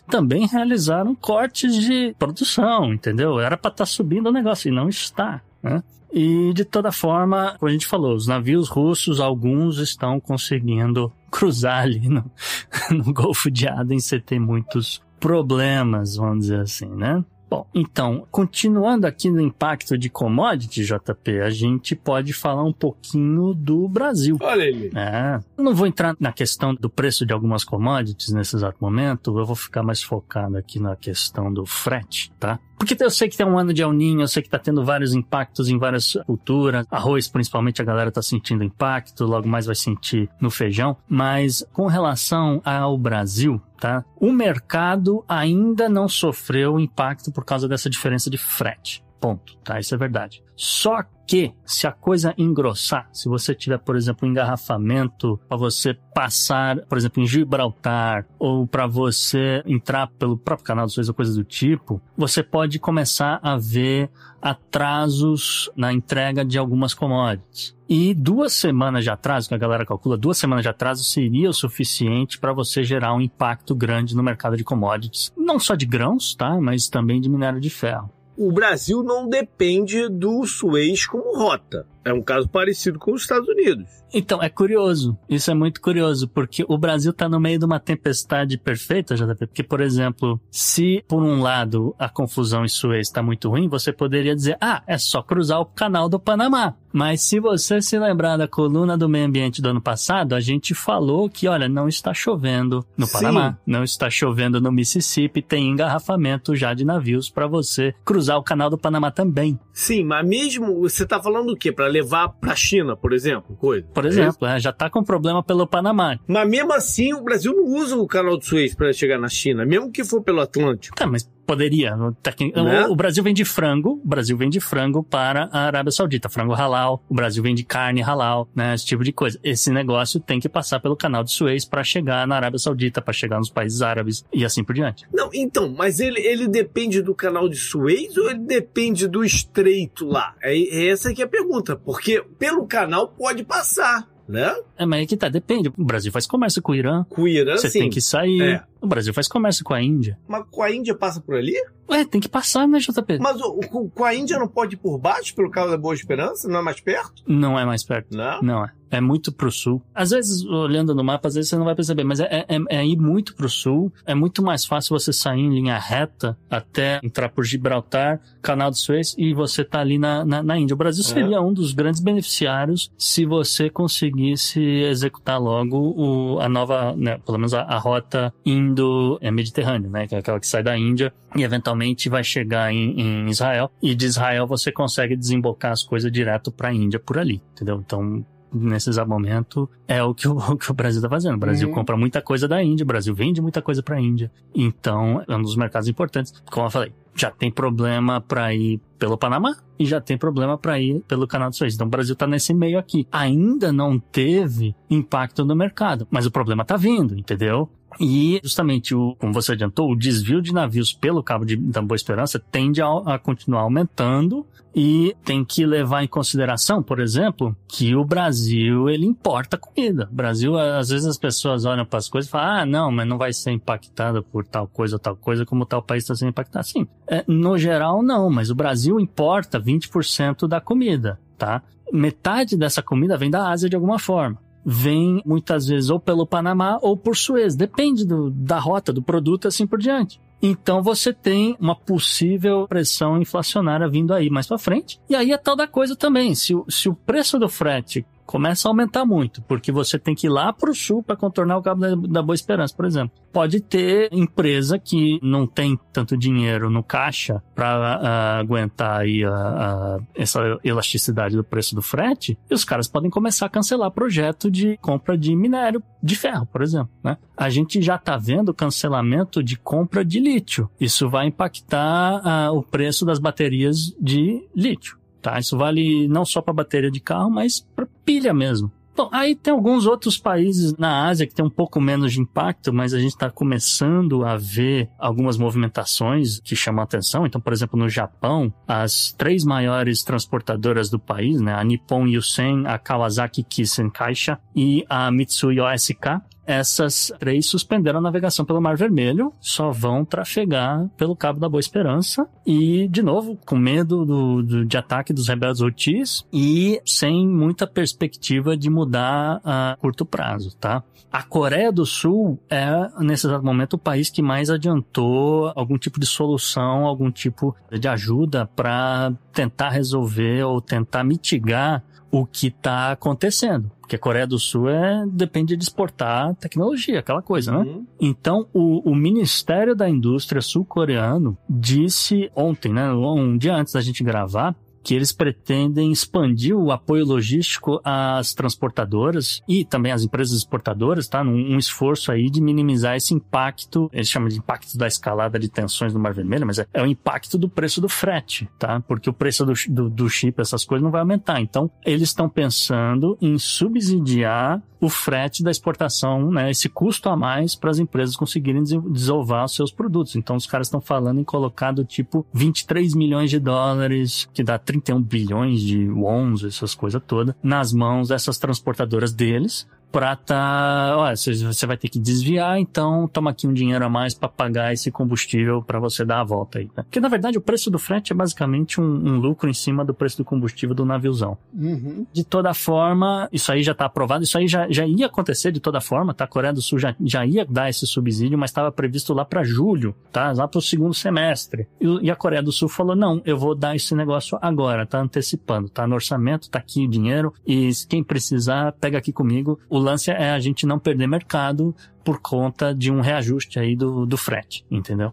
também realizaram cortes de produção, entendeu? Era para estar tá subindo o negócio e não está, né? E de toda forma, como a gente falou, os navios russos, alguns estão conseguindo cruzar ali no, no Golfo de Aden sem ter muitos problemas, vamos dizer assim, né? Bom, então, continuando aqui no impacto de commodity, JP, a gente pode falar um pouquinho do Brasil. Olha ele. É. Não vou entrar na questão do preço de algumas commodities nesse exato momento, eu vou ficar mais focado aqui na questão do frete, tá? Porque eu sei que tem um ano de El Ninho, eu sei que tá tendo vários impactos em várias culturas. Arroz, principalmente, a galera tá sentindo impacto, logo mais vai sentir no feijão. Mas com relação ao Brasil, tá? O mercado ainda não sofreu impacto por causa dessa diferença de frete. Ponto, tá? Isso é verdade. Só que, se a coisa engrossar, se você tiver, por exemplo, um engarrafamento para você passar, por exemplo, em Gibraltar, ou para você entrar pelo próprio canal de Suez ou coisa do tipo, você pode começar a ver atrasos na entrega de algumas commodities. E duas semanas de atraso, que a galera calcula, duas semanas de atraso seria o suficiente para você gerar um impacto grande no mercado de commodities. Não só de grãos, tá? Mas também de minério de ferro o Brasil não depende do Suez como rota. É um caso parecido com os Estados Unidos. Então, é curioso. Isso é muito curioso, porque o Brasil está no meio de uma tempestade perfeita, JP. Porque, por exemplo, se por um lado a confusão em Suez está muito ruim, você poderia dizer, ah, é só cruzar o canal do Panamá. Mas se você se lembrar da coluna do meio ambiente do ano passado, a gente falou que, olha, não está chovendo no Sim. Panamá, não está chovendo no Mississippi, tem engarrafamento já de navios para você cruzar o canal do Panamá também. Sim, mas mesmo você está falando o quê? Para levar para a China, por exemplo, coisa. Por exemplo, é, já está com problema pelo Panamá. Mas mesmo assim, o Brasil não usa o canal do Suez para chegar na China, mesmo que for pelo Atlântico. Tá, mas Poderia. Né? O, Brasil vende frango, o Brasil vende frango para a Arábia Saudita, frango halal, o Brasil vende carne halal, né? Esse tipo de coisa. Esse negócio tem que passar pelo canal de Suez para chegar na Arábia Saudita, para chegar nos países árabes e assim por diante. Não, então, mas ele, ele depende do canal de Suez ou ele depende do estreito lá? É, é essa que é a pergunta, porque pelo canal pode passar né? É, mas é que tá, depende. O Brasil faz comércio com o Irã. Com o Irã, Você tem que sair. É. O Brasil faz comércio com a Índia. Mas com a Índia passa por ali? Ué, tem que passar, né, JP? Mas o, o- com a Índia não pode ir por baixo, pelo cabo da Boa Esperança? Não é mais perto? Não é mais perto. Não. Não é. É muito pro sul. Às vezes, olhando no mapa, às vezes você não vai perceber, mas é, é, é ir muito pro sul. É muito mais fácil você sair em linha reta até entrar por Gibraltar, Canal do Suez, e você tá ali na, na, na Índia. O Brasil É. seria um dos grandes beneficiários se você conseguisse executar logo o, a nova, né, pelo menos a, a rota indo-mediterrânea, né, que é aquela que sai da Índia e eventualmente vai chegar em, em Israel. E de Israel você consegue desembocar as coisas direto pra Índia por ali, entendeu? Então, nesse exato momento, é o que o, o que o Brasil está fazendo. O Brasil Uhum. compra muita coisa da Índia, o Brasil vende muita coisa para a Índia. Então, é um dos mercados importantes. Como eu falei, já tem problema para ir pelo Panamá e já tem problema para ir pelo Canal de Suez. Então, o Brasil está nesse meio aqui. Ainda não teve impacto no mercado, mas o problema está vindo, entendeu? E justamente, o, como você adiantou, o desvio de navios pelo Cabo de, da Boa Esperança tende a, a continuar aumentando e tem que levar em consideração, por exemplo, que o Brasil ele importa comida. O Brasil, às vezes as pessoas olham para as coisas e falam: ah, não, mas não vai ser impactado por tal coisa ou tal coisa, como tal país está sendo impactado. Sim, é, no geral não, mas o Brasil importa 20% da comida, tá? Metade dessa comida vem da Ásia de alguma forma vem muitas vezes ou pelo Panamá ou por Suez, depende do, da rota do produto assim por diante. Então você tem uma possível pressão inflacionária vindo aí mais para frente. E aí é tal da coisa também, se, se o preço do frete começa a aumentar muito, porque você tem que ir lá para o sul para contornar o Cabo da, Boa Esperança, por exemplo. Pode ter empresa que não tem tanto dinheiro no caixa para aguentar aí a- a- essa elasticidade do preço do frete, e os caras podem começar a cancelar projeto de compra de minério de ferro, por exemplo. Né? A gente já está vendo cancelamento de compra de lítio. Isso vai impactar ah, o preço das baterias de lítio. Tá? Isso vale não só para bateria de carro, mas para pilha mesmo. Bom, aí tem alguns outros países na Ásia que tem um pouco menos de impacto, mas a gente está começando a ver algumas movimentações que chamam a atenção. Então, por exemplo, no Japão, as três maiores transportadoras do país, né, a Nippon Yusen, a Kawasaki Kisen Caixa e a Mitsui OSK, essas três suspenderam a navegação pelo Mar Vermelho, só vão trafegar pelo Cabo da Boa Esperança e, de novo, com medo do, do- de ataque dos rebeldes Houthis e sem muita perspectiva de mudar a curto prazo, tá? A Coreia do Sul é, nesse exato momento, o país que mais adiantou algum tipo de solução, algum tipo de ajuda para tentar resolver ou tentar mitigar o que está acontecendo. Porque a Coreia do Sul é, depende de exportar tecnologia, aquela coisa, né? Uhum. Então, o, o Ministério da Indústria sul-coreano disse ontem, né, um dia antes da gente gravar, que eles pretendem expandir o apoio logístico às transportadoras e também às empresas exportadoras, tá? Num um esforço aí de minimizar esse impacto, eles chamam de impacto da escalada de tensões no Mar Vermelho, mas é, é o impacto do preço do frete, tá? Porque o preço do, do, do chip, essas coisas, não vai aumentar. Então, eles estão pensando em subsidiar o frete da exportação, né, esse custo a mais para as empresas conseguirem des- desovar os seus produtos. Então os caras estão falando em colocar do tipo 23 milhões de dólares, que dá 31 bilhões de wons, essas coisas todas, nas mãos dessas transportadoras deles, pra tá, olha, você vai ter que desviar, então toma aqui um dinheiro a mais para pagar esse combustível para você dar a volta aí. Né? Porque na verdade o preço do frete é basicamente um, um lucro em cima do preço do combustível do naviozão. Uhum. De toda forma, isso aí já está aprovado, isso aí já, já ia acontecer de toda forma, tá? A Coreia do Sul já, já ia dar esse subsídio, mas estava previsto lá para julho, tá? Lá para o segundo semestre. E, e a Coreia do Sul falou: não, eu vou dar esse negócio agora, tá antecipando, tá no orçamento, tá aqui o dinheiro, e quem precisar, pega aqui comigo. O lance é a gente não perder mercado por conta de um reajuste aí do, do frete, entendeu?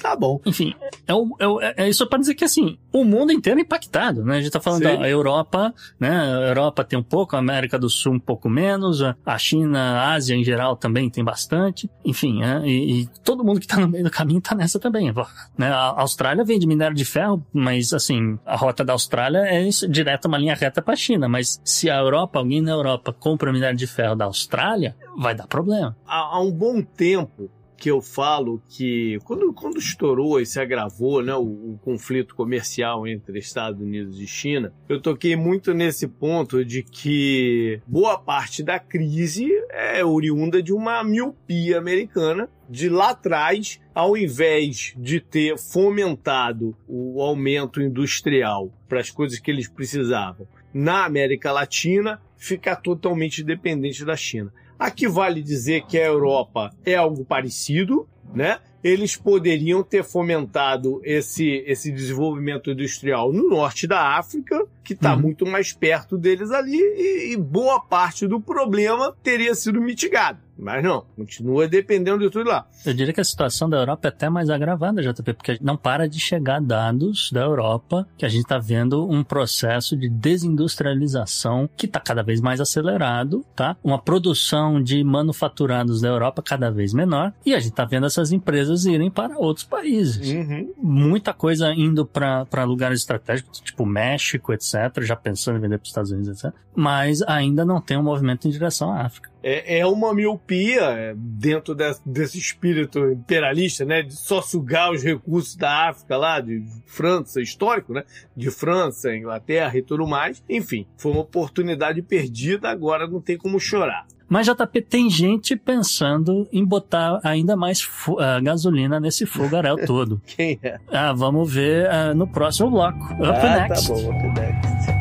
Tá bom. Enfim, é, é o- é isso para dizer que assim, o mundo inteiro é impactado, né? A gente tá falando Sim. da Europa, né? A Europa tem um pouco, a América do Sul um pouco menos, a China, a Ásia em geral também tem bastante. Enfim, é, e, e todo mundo que tá no meio do caminho tá nessa também. Né? A Austrália vende minério de ferro, mas assim, a rota da Austrália é isso, direto uma linha reta para a China. Mas se a Europa, alguém na Europa compra minério de ferro da Austrália, vai dar problema. Há, há um bom tempo que eu falo que quando, quando estourou e se agravou né, o, o, conflito comercial entre Estados Unidos e China, eu toquei muito nesse ponto de que boa parte da crise é oriunda de uma miopia americana de lá atrás, ao invés de ter fomentado o aumento industrial para as coisas que eles precisavam na América Latina, ficar totalmente dependente da China. Aqui vale dizer que a Europa é algo parecido, né? Eles poderiam ter fomentado esse, esse desenvolvimento industrial no norte da África, que está uhum. muito mais perto deles ali, e, e boa parte do problema teria sido mitigado. Mas não, continua dependendo de tudo lá. Eu diria que a situação da Europa é até mais agravada, JP, porque não para de chegar dados da Europa que a gente está vendo um processo de desindustrialização que está cada vez mais acelerado, tá? Uma produção de manufaturados da Europa cada vez menor e a gente está vendo essas empresas irem para outros países. Uhum. Muita coisa indo para lugares estratégicos, tipo México, etc., já pensando em vender para os Estados Unidos, etc. Mas ainda não tem um movimento em direção à África é, é uma miopia é, dentro desse, desse espírito imperialista, né? De só sugar os recursos da África lá, de França, histórico, né? De França, Inglaterra e tudo mais. Enfim, foi uma oportunidade perdida, agora não tem como chorar. Mas JP tem gente pensando em botar ainda mais uh, gasolina nesse fogaréu todo. Quem é? Ah, vamos ver uh, no próximo bloco. Up ah, tá next. Tá bom, up next.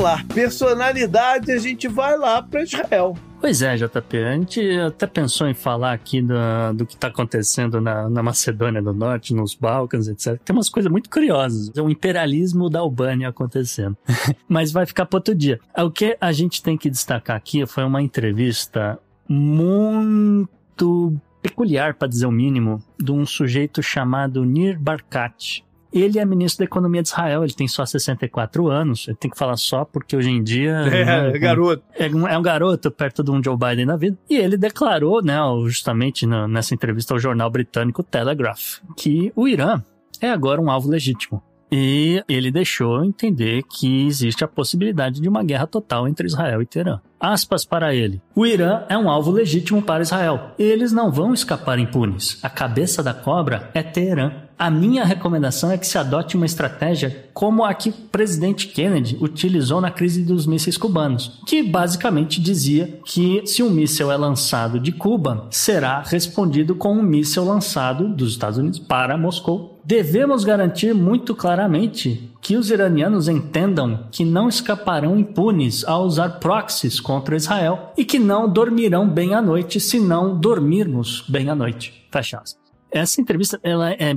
Vamos lá, personalidade, a gente vai lá para Israel. Pois é, JP, a gente até pensou em falar aqui do, do que está acontecendo na, na, Macedônia do Norte, nos Balcãs, etc. Tem umas coisas muito curiosas. É um imperialismo da Albânia acontecendo. Mas vai ficar para outro dia. O que a gente tem que destacar aqui foi uma entrevista muito peculiar, para dizer o mínimo, de um sujeito chamado Nir Barkat. Ele é ministro da Economia de Israel, ele tem só 64 anos. Eu tenho que falar só porque hoje em dia. É, né, é garoto. É, é, um garoto perto de um Joe Biden na vida. E ele declarou, né, justamente nessa entrevista ao jornal britânico Telegraph, que o Irã é agora um alvo legítimo. E ele deixou entender que existe a possibilidade de uma guerra total entre Israel e Teherã. Aspas para ele. O Irã é um alvo legítimo para Israel. Eles não vão escapar impunes. A cabeça da cobra é Teherã. A minha recomendação é que se adote uma estratégia como a que o presidente Kennedy utilizou na crise dos mísseis cubanos, que basicamente dizia que se um míssil é lançado de Cuba, será respondido com um míssil lançado dos Estados Unidos para Moscou Devemos garantir muito claramente que os iranianos entendam que não escaparão impunes ao usar proxies contra Israel e que não dormirão bem à noite se não dormirmos bem à noite. Fecha aspas. Essa entrevista ela é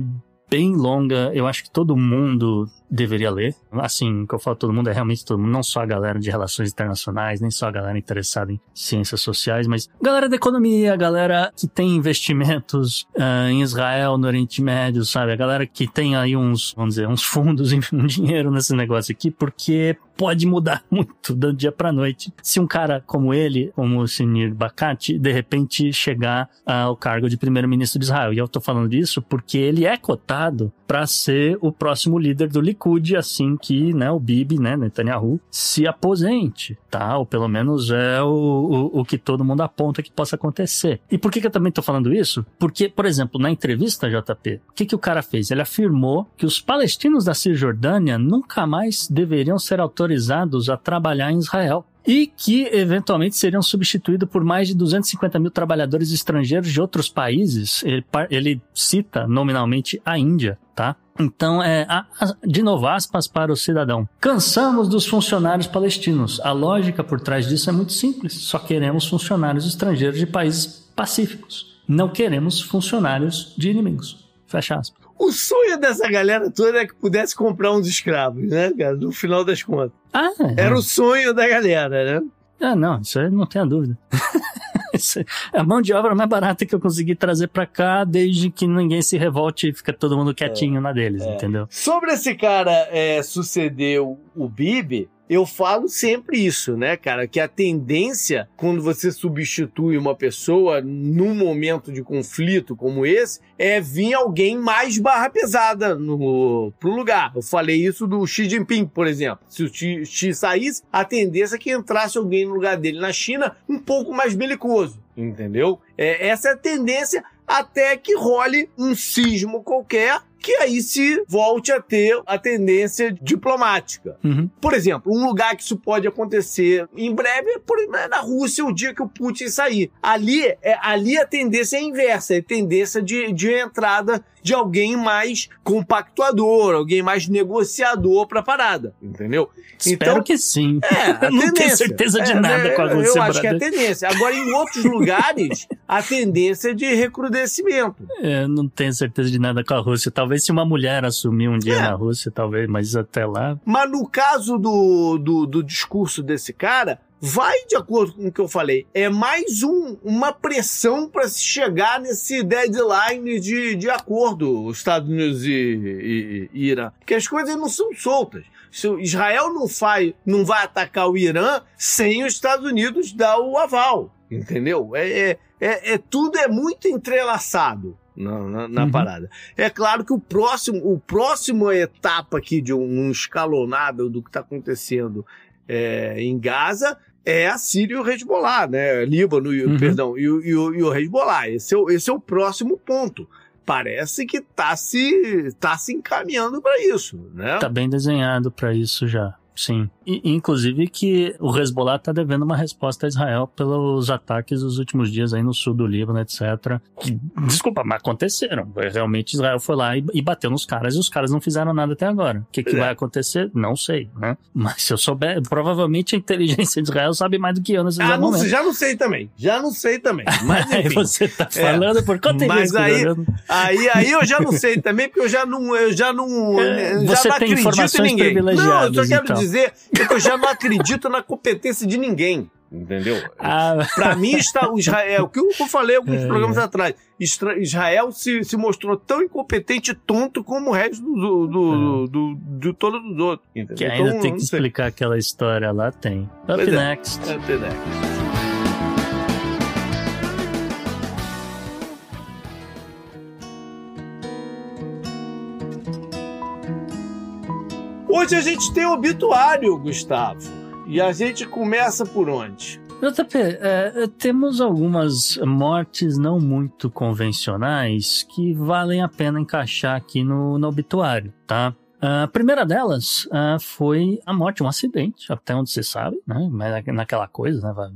bem longa, eu acho que todo mundo deveria ler. Assim, que eu falo todo mundo, é realmente todo mundo, não só a galera de relações internacionais, nem só a galera interessada em ciências sociais, mas galera da economia, galera que tem investimentos uh, em Israel, no Oriente Médio, sabe? A galera que tem aí uns, vamos dizer, uns fundos, um dinheiro nesse negócio aqui, porque pode mudar muito do dia para noite. Se um cara como ele, como o Sinir Bakati, de repente chegar ao cargo de primeiro-ministro de Israel. E eu tô falando disso porque ele é cotado para ser o próximo líder do Likud assim que né, o Bibi, né, Netanyahu, se aposente, tá? Ou pelo menos é o, o, o que todo mundo aponta que possa acontecer. E por que, que eu também tô falando isso? Porque, por exemplo, na entrevista, JP, o que, que o cara fez? Ele afirmou que os palestinos da Cisjordânia nunca mais deveriam ser autorizados a trabalhar em Israel e que eventualmente seriam substituídos por mais de 250 mil trabalhadores estrangeiros de outros países. Ele, ele cita nominalmente a Índia, tá? Então, é, de novo, aspas para o cidadão. Cansamos dos funcionários palestinos. A lógica por trás disso é muito simples. Só queremos funcionários estrangeiros de países pacíficos. Não queremos funcionários de inimigos. Fecha aspas. O sonho dessa galera toda é que pudesse comprar uns escravos, né, cara? No final das contas. Ah, é. Era o sonho da galera, né? Ah, não, isso aí não tenha dúvida. é a mão de obra mais barata que eu consegui trazer para cá, desde que ninguém se revolte e fica todo mundo quietinho é, na deles, é. entendeu? Sobre esse cara é, sucedeu o Bibi, eu falo sempre isso, né, cara? Que a tendência, quando você substitui uma pessoa num momento de conflito como esse, é vir alguém mais barra pesada no, pro lugar. Eu falei isso do Xi Jinping, por exemplo. Se o Xi, Xi saísse, a tendência é que entrasse alguém no lugar dele na China um pouco mais belicoso. Entendeu? É, essa é a tendência até que role um sismo qualquer que aí se volte a ter a tendência diplomática. Uhum. Por exemplo, um lugar que isso pode acontecer em breve é por, é na Rússia, o dia que o Putin sair. Ali, é, ali a tendência é inversa, é tendência de, de entrada de alguém mais compactuador, alguém mais negociador para a parada, entendeu? Espero então, que sim. É, não tenho certeza de É, nada né, com a Rússia, Eu acho que é a brother. tendência. Agora, em outros lugares, a tendência é de recrudescimento. Eu não tenho certeza de nada com a Rússia. Talvez se uma mulher assumir um dia É. na Rússia, talvez, mas até lá. Mas no caso do, do, do discurso desse cara, vai de acordo com o que eu falei. É mais um, uma pressão para se chegar nesse deadline de, de acordo, os Estados Unidos e, e, e Irã. Porque as coisas não são soltas. Se Israel não, faz, não vai atacar o Irã sem os Estados Unidos dar o aval. Entendeu? É, é, é, é- tudo é muito entrelaçado na, na, na Uhum. parada. É claro que o próximo, o próximo etapa aqui de um, um escalonado do que está acontecendo é, em Gaza é a Síria e o Hezbollah, né? Líbano, e, Uhum. perdão, e, o- e, o- e o Hezbollah. Esse é, o- esse é o próximo ponto. Parece que está se, tá se encaminhando para isso, né? Tá bem desenhado pra isso já. Sim. E, inclusive que o Hezbollah tá devendo uma resposta a Israel pelos ataques dos últimos dias aí no sul do Líbano, etc. Que, desculpa, mas aconteceram. Realmente Israel foi lá e, e bateu nos caras e os caras não fizeram nada até agora. O que, que É. vai acontecer? Não sei, né? Mas se eu souber, provavelmente a inteligência de Israel sabe mais do que eu nesse Ah, não, momento. já não sei também. Já não sei também. Mas Aí enfim. você tá falando por conta Mas aí-? Aí, aí eu já não sei também, porque eu já não, eu já não, É, já você não tem acredito em ninguém. Não, eu só quero então. dizer eu já não acredito na competência de ninguém. Entendeu? Ah, Pra mim, está o Israel, o que eu falei alguns É, programas é. atrás, Isra- Israel se, se mostrou tão incompetente e tonto como o resto do, do, do, do, todos os outros. É. que ainda Então, tem que explicar aquela história lá, tem. Up Pois é. next. É, entendeu? Hoje a gente tem obituário, Gustavo. E a gente começa por onde? JP, é, temos algumas mortes não muito convencionais que valem a pena encaixar aqui no, no obituário, tá? A primeira delas ah, foi a morte, um acidente, até onde se sabe, né? Mas naquela coisa, né? Vai,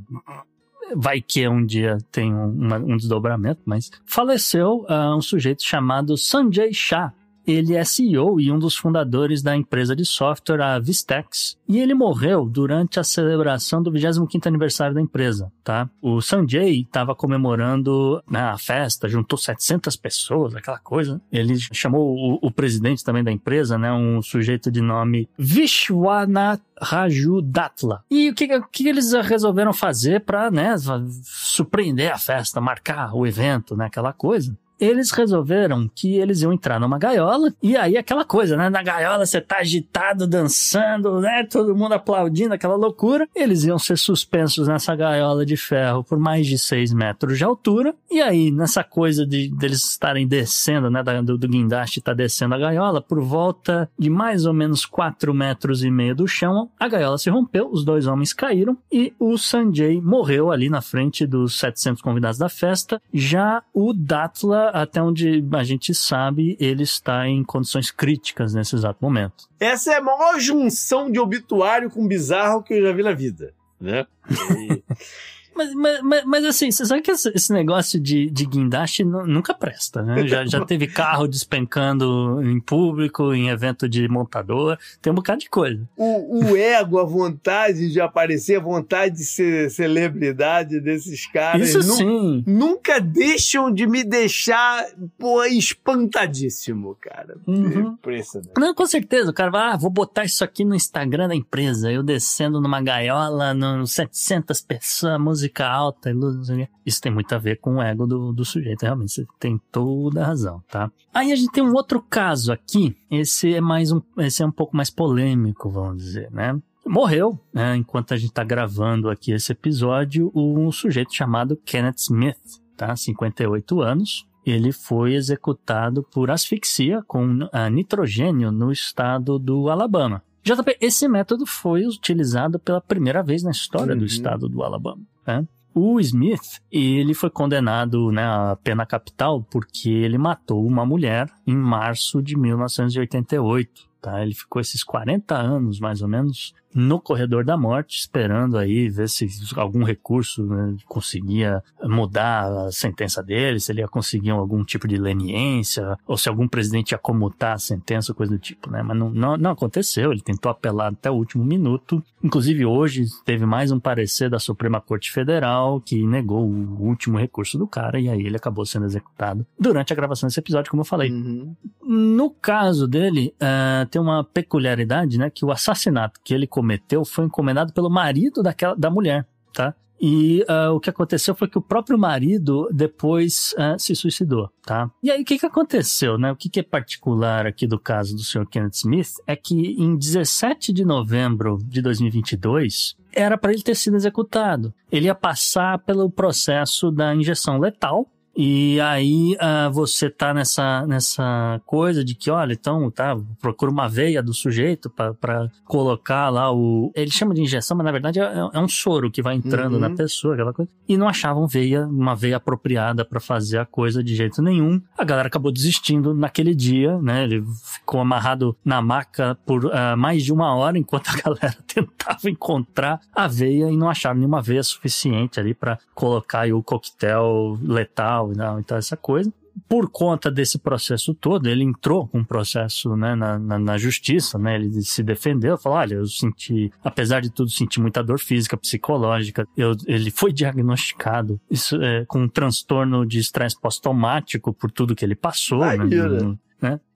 vai que um dia tem um, uma- um desdobramento, mas faleceu ah, um sujeito chamado Sanjay Shah. Ele é CEO e um dos fundadores da empresa de software, a Vistex, e ele morreu durante a celebração do 25º aniversário da empresa, tá? O Sanjay estava comemorando né, a festa, juntou 700 pessoas, aquela coisa. Ele chamou o, o presidente também da empresa, né, um sujeito de nome Vishwanath Raju Datla. E o que, que eles resolveram fazer para né, surpreender a festa, marcar o evento, né, aquela coisa? Eles resolveram que eles iam entrar numa gaiola, e aí aquela coisa, né? Na gaiola você tá agitado, dançando, né? Todo mundo aplaudindo, aquela loucura. Eles iam ser suspensos nessa gaiola de ferro por mais de 6 metros de altura, e aí nessa coisa de deles estarem descendo, né? Do, do guindaste tá descendo a gaiola, por volta de mais ou menos 4 metros e meio do chão, a gaiola se rompeu, os dois homens caíram, e o Sanjay morreu ali na frente dos 700 convidados da festa. Já o Datla, até onde a gente sabe, ele está em condições críticas nesse exato momento. Essa é a maior junção de obituário com bizarro que eu já vi na vida. Né? E- Mas, mas, mas, assim, você sabe que esse negócio de, de guindaste nu- nunca presta, né? Já, já teve carro despencando em público, em evento de montador, tem um bocado de coisa. o, o ego, a vontade de aparecer, a vontade de ser celebridade desses caras. Isso nu- sim. Nunca deixam de me deixar, pô, espantadíssimo, cara. Uhum. Impressionante. Não, com certeza. O cara vai, ah, vou botar isso aqui no Instagram da empresa. Eu descendo numa gaiola, no 700 pessoas, música alta o quê. Isso tem muito a ver com o ego do, do sujeito, realmente. Você tem toda a razão, tá? Aí a gente tem um outro caso aqui. Esse é mais um, esse é um pouco mais polêmico, vamos dizer, né? morreu, né, enquanto a gente está gravando aqui esse episódio, um sujeito chamado Kenneth Smith, tá? 58 anos. Ele foi executado por asfixia com nitrogênio no estado do Alabama. JP, esse método foi utilizado pela primeira vez na história uhum. do estado do Alabama. Né? O Smith, ele foi condenado né, à pena capital porque ele matou uma mulher em março de 1988. Tá? Ele ficou esses 40 anos, mais ou menos, no corredor da morte, esperando aí ver se algum recurso né, conseguia mudar a sentença dele, se ele ia conseguir algum tipo de leniência, ou se algum presidente ia comutar a sentença, coisa do tipo, né? Mas não, não, não aconteceu, ele tentou apelar até o último minuto. Inclusive, hoje teve mais um parecer da Suprema Corte Federal que negou o último recurso do cara, e aí ele acabou sendo executado durante a gravação desse episódio, como eu falei. Uhum. No caso dele, uh, tem uma peculiaridade, né? Que o assassinato que ele cometeu foi encomendado pelo marido daquela, da mulher, tá? E uh, o que aconteceu foi que o próprio marido depois uh, se suicidou, tá? E aí o que, que aconteceu, né? O que, que é particular aqui do caso do Sr. Kenneth Smith é que em 17 de novembro de 2022 era para ele ter sido executado. Ele ia passar pelo processo da injeção letal, e aí uh, você tá nessa, nessa coisa de que, olha, então, tá, procura uma veia do sujeito para colocar lá o. Ele chama de injeção, mas na verdade é, é um soro que vai entrando uhum. na pessoa, aquela coisa. E não achavam veia, uma veia apropriada para fazer a coisa de jeito nenhum. A galera acabou desistindo naquele dia, né? Ele ficou amarrado na maca por uh, mais de uma hora enquanto a galera tentava encontrar a veia e não acharam nenhuma veia suficiente ali para colocar o coquetel letal tal, então essa coisa. Por conta desse processo todo, ele entrou com um processo né, na, na, na, justiça, né? Ele se defendeu, falou: olha, eu senti, apesar de tudo, senti muita dor física, psicológica. Eu, ele foi diagnosticado isso, é, com um transtorno de estresse pós-traumático por tudo que ele passou. Ai, né, né?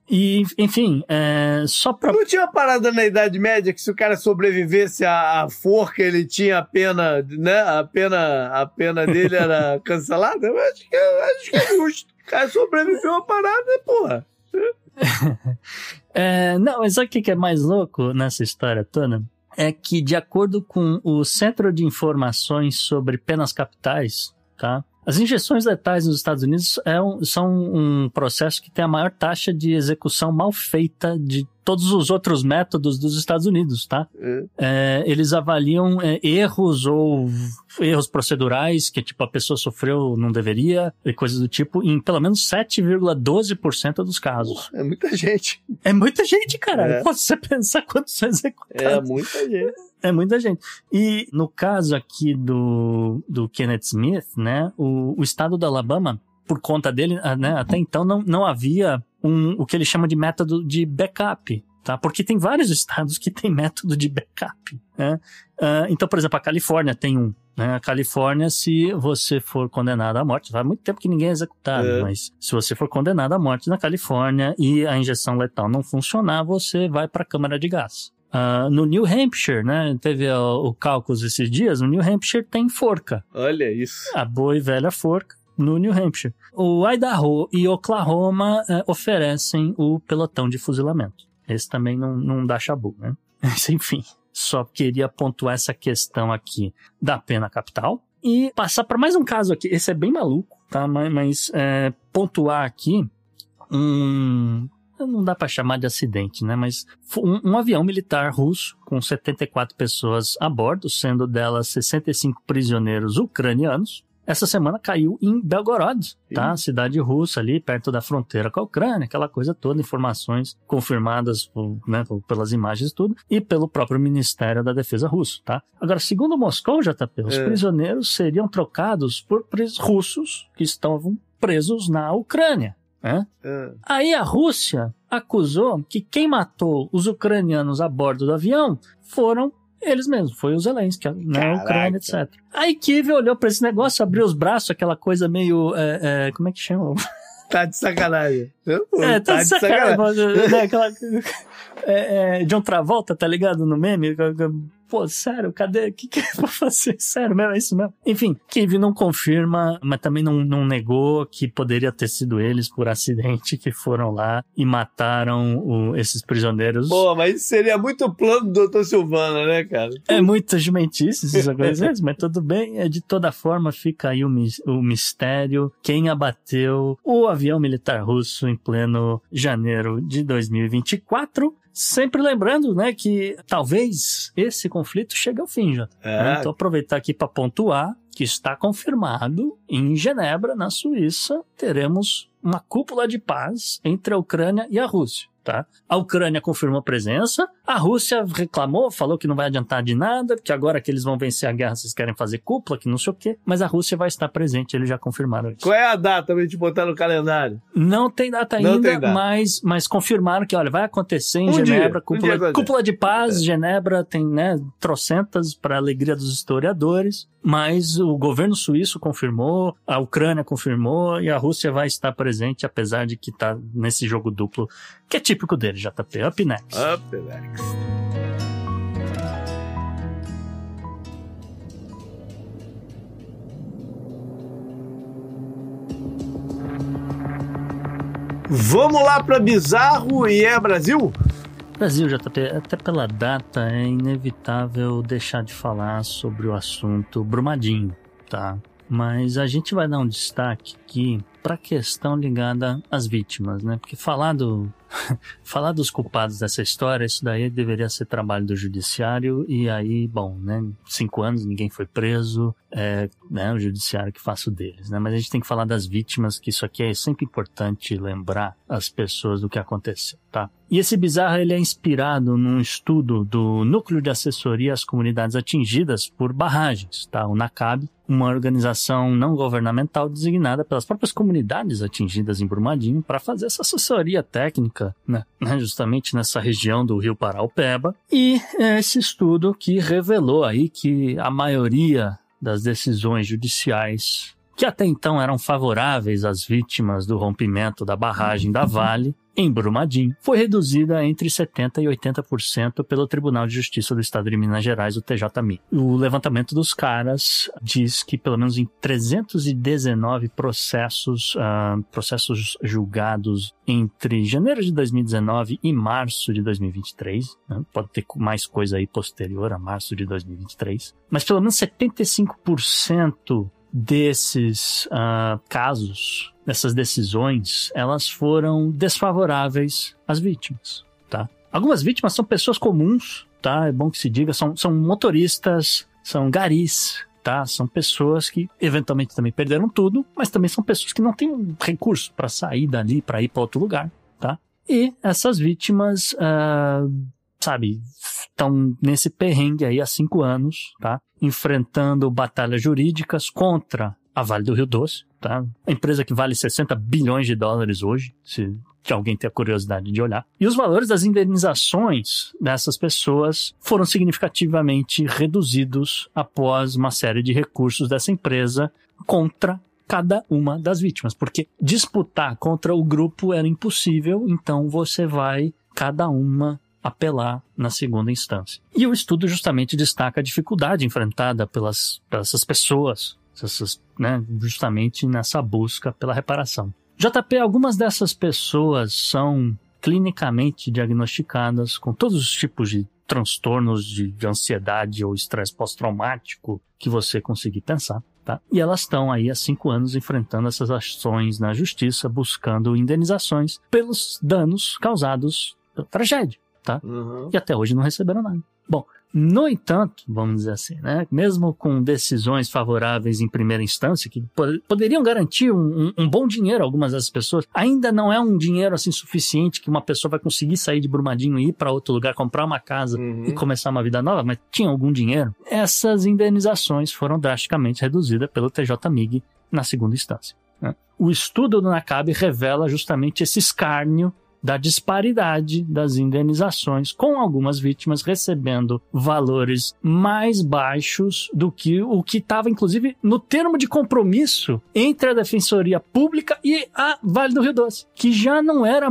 E, enfim, é, só pra. Não tinha parada na Idade Média que se o cara sobrevivesse à, à forca, ele tinha a pena, né? A pena, a pena dele era cancelada? Eu acho que, eu acho que é justo. O cara sobreviveu à parada, porra. é, não, mas sabe o que é mais louco nessa história toda? É que, de acordo com o Centro de Informações sobre Penas Capitais, tá? As injeções letais nos Estados Unidos é um, são um processo que tem a maior taxa de execução mal feita de todos os outros métodos dos Estados Unidos, tá? É. É, eles avaliam é, erros ou erros procedurais que, tipo, a pessoa sofreu, não deveria, e coisas do tipo, em pelo menos 7,12% dos casos. é muita gente. É muita gente, cara. É. Você pensar quantos são executados. É muita gente. É muita gente. E no caso aqui do, do Kenneth Smith, né, o, o estado do Alabama, por conta dele, ah, né, até então não, não havia um, o que ele chama de método de backup, tá? Porque tem vários estados que tem método de backup, né? Uh, então, por exemplo, a Califórnia tem um, né? A Califórnia, se você for condenado à morte, faz muito tempo que ninguém é executado, é. mas se você for condenado à morte na Califórnia e a injeção letal não funcionar, você vai para a câmara de gás. Uh, no New Hampshire, né? Teve o, o cálculo esses dias. No New Hampshire tem forca. Olha isso. A boa e velha forca no New Hampshire. O Idaho e Oklahoma uh, oferecem o pelotão de fuzilamento. Esse também não, não dá chabu, né? Mas, enfim, só queria pontuar essa questão aqui da pena capital e passar para mais um caso aqui. Esse é bem maluco, tá? Mas, mas é, pontuar aqui um não dá para chamar de acidente, né? Mas um, um, avião militar russo com 74 pessoas a bordo, sendo delas 65 prisioneiros ucranianos. Essa semana caiu em Belgorod, tá? Cidade russa ali, perto da fronteira com a Ucrânia, aquela coisa toda, informações confirmadas né, pelas imagens e tudo, e pelo próprio Ministério da Defesa russo, tá? Agora, segundo Moscou, JP, os é. prisioneiros seriam trocados por russos que estavam presos na Ucrânia. Né? É. Aí a Rússia acusou que quem matou os ucranianos a bordo do avião foram eles mesmos, foi o Zelensky, né, a Ucrânia, etc. A Kiev olhou para esse negócio, abriu os braços, aquela coisa meio. É, é, como é que chama? Tá de sacanagem. É, tá, tá de, sacanagem. sacanagem. né, aquela, é, é, John Travolta, tá ligado? No meme? Pô, sério, cadê? O que, que eu vou fazer? Sério mesmo, é isso mesmo? Enfim, Kiev não confirma, mas também não, não negou que poderia ter sido eles por acidente que foram lá e mataram o, esses prisioneiros. Pô, mas seria muito plano do Dr. Silvana, né, cara? É muito jumentice essas coisas, mas tudo bem. É, de toda forma, fica aí o, o mistério. Quem abateu o avião militar russo em pleno janeiro de 2024 Sempre lembrando, né, que talvez esse conflito chegue ao fim já. É. Então aproveitar aqui para pontuar que está confirmado em Genebra, na Suíça, teremos uma cúpula de paz entre a Ucrânia e a Rússia. Tá? A Ucrânia confirmou presença, a Rússia reclamou, falou que não vai adiantar de nada, que agora que eles vão vencer a guerra, vocês querem fazer cúpula, que não sei o quê, mas a Rússia vai estar presente, eles já confirmaram isso. Qual é a data pra gente botar no calendário? Não tem data não ainda, tem data. Mas, mas confirmaram que, olha, vai acontecer em um Genebra, dia, cúpula, um cúpula de paz, é. Genebra tem, né, trocentas para alegria dos historiadores, mas o governo suíço confirmou, a Ucrânia confirmou e a Rússia vai estar presente, apesar de que tá nesse jogo duplo, que é típico dele, JP. Up next. Up next. Vamos lá para Bizarro e é Brasil? Brasil, JP, até pela data é inevitável deixar de falar sobre o assunto Brumadinho, tá? Mas a gente vai dar um destaque aqui para a questão ligada às vítimas, né? Porque falar do falar dos culpados dessa história, isso daí deveria ser trabalho do judiciário e aí, bom, né? Cinco anos, ninguém foi preso, é né, o judiciário que faça o deles, né? Mas a gente tem que falar das vítimas, que isso aqui é sempre importante lembrar as pessoas do que aconteceu, tá? E esse bizarro ele é inspirado num estudo do Núcleo de Assessoria às Comunidades Atingidas por Barragens, tá? O NACAB, uma organização não governamental designada pelas próprias comunidades atingidas em Brumadinho para fazer essa assessoria técnica, né? justamente nessa região do Rio Paraupeba. E é esse estudo que revelou aí que a maioria das decisões judiciais que até então eram favoráveis às vítimas do rompimento da barragem da Vale, em Brumadinho, foi reduzida entre 70% e 80% pelo Tribunal de Justiça do Estado de Minas Gerais, o TJMI. O levantamento dos caras diz que pelo menos em 319 processos, uh, processos julgados entre janeiro de 2019 e março de 2023, né? pode ter mais coisa aí posterior a março de 2023, mas pelo menos 75% desses uh, casos, dessas decisões, elas foram desfavoráveis às vítimas, tá? Algumas vítimas são pessoas comuns, tá? É bom que se diga, são, são motoristas, são garis, tá? São pessoas que eventualmente também perderam tudo, mas também são pessoas que não têm recurso para sair dali, para ir para outro lugar, tá? E essas vítimas, uh, sabe, estão nesse perrengue aí há cinco anos, tá? Enfrentando batalhas jurídicas contra a Vale do Rio Doce, tá? A empresa que vale 60 bilhões de dólares hoje, se alguém tem a curiosidade de olhar. E os valores das indenizações dessas pessoas foram significativamente reduzidos após uma série de recursos dessa empresa contra cada uma das vítimas, porque disputar contra o grupo era impossível, então você vai cada uma apelar na segunda instância. E o estudo justamente destaca a dificuldade enfrentada pelas, pelas essas pessoas, essas, né, justamente nessa busca pela reparação. JP, algumas dessas pessoas são clinicamente diagnosticadas com todos os tipos de transtornos de, de ansiedade ou estresse pós-traumático que você conseguir pensar. Tá? E elas estão aí há cinco anos enfrentando essas ações na justiça, buscando indenizações pelos danos causados pela tragédia tá? Uhum. E até hoje não receberam nada. Bom, no entanto, vamos dizer assim, né? Mesmo com decisões favoráveis em primeira instância, que poderiam garantir um, um, um, bom dinheiro a algumas dessas pessoas, ainda não é um dinheiro assim suficiente que uma pessoa vai conseguir sair de Brumadinho e ir para outro lugar, comprar uma casa uhum. e começar uma vida nova, mas tinha algum dinheiro. Essas indenizações foram drasticamente reduzidas pelo TJ-MIG na segunda instância. Né? O estudo do NACAB revela justamente esse escárnio da disparidade das indenizações, com algumas vítimas recebendo valores mais baixos do que o que estava, inclusive, no termo de compromisso entre a Defensoria Pública e a Vale do Rio Doce, que já não era,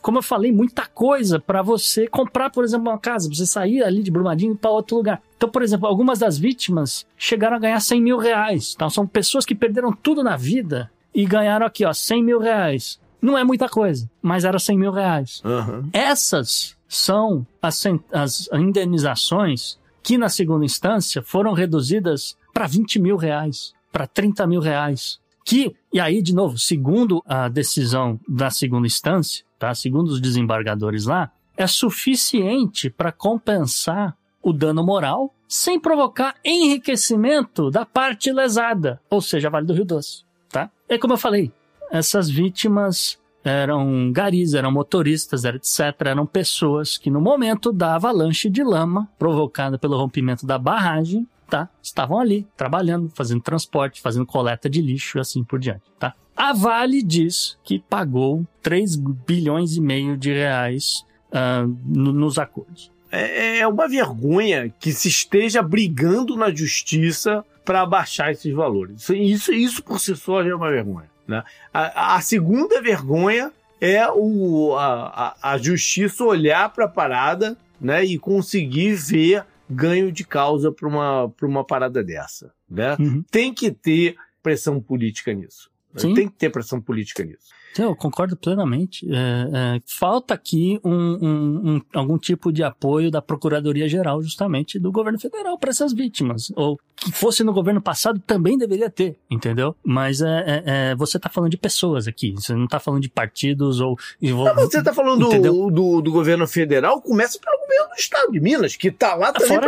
como eu falei, muita coisa para você comprar, por exemplo, uma casa, você sair ali de Brumadinho para outro lugar. Então, por exemplo, algumas das vítimas chegaram a ganhar 100 mil reais. Então, são pessoas que perderam tudo na vida e ganharam aqui, ó, 100 mil reais. Não é muita coisa, mas era 100 mil reais. Uhum. Essas são as, as indenizações que, na segunda instância, foram reduzidas para 20 mil reais, para 30 mil reais. Que, e aí, de novo, segundo a decisão da segunda instância, tá? segundo os desembargadores lá, é suficiente para compensar o dano moral sem provocar enriquecimento da parte lesada, ou seja, Vale do Rio Doce tá? É como eu falei, essas vítimas eram garis, eram motoristas, etc. Eram pessoas que no momento da avalanche de lama provocada pelo rompimento da barragem, tá? Estavam ali trabalhando, fazendo transporte, fazendo coleta de lixo e assim por diante, tá? A Vale diz que pagou 3 bilhões e meio de reais uh, nos acordos. É, é uma vergonha que se esteja brigando na justiça para baixar esses valores. Isso, isso por si só já é uma vergonha. Né? A, a segunda vergonha é o, a, a justiça olhar para a parada né, e conseguir ver ganho de causa para uma, uma parada dessa. Né? Uhum. Tem que ter pressão política nisso. Sim. Tem que ter pressão política nisso. Eu concordo plenamente. É, é, falta aqui um, um, um, algum tipo de apoio da Procuradoria-Geral, justamente, do governo federal para essas vítimas. Ou que fosse no governo passado também deveria ter, entendeu? Mas é, é, é você está falando de pessoas aqui, você não está falando de partidos ou. Não, você está falando do, do, do, governo federal, começa pelo governo do estado de Minas, que está lá também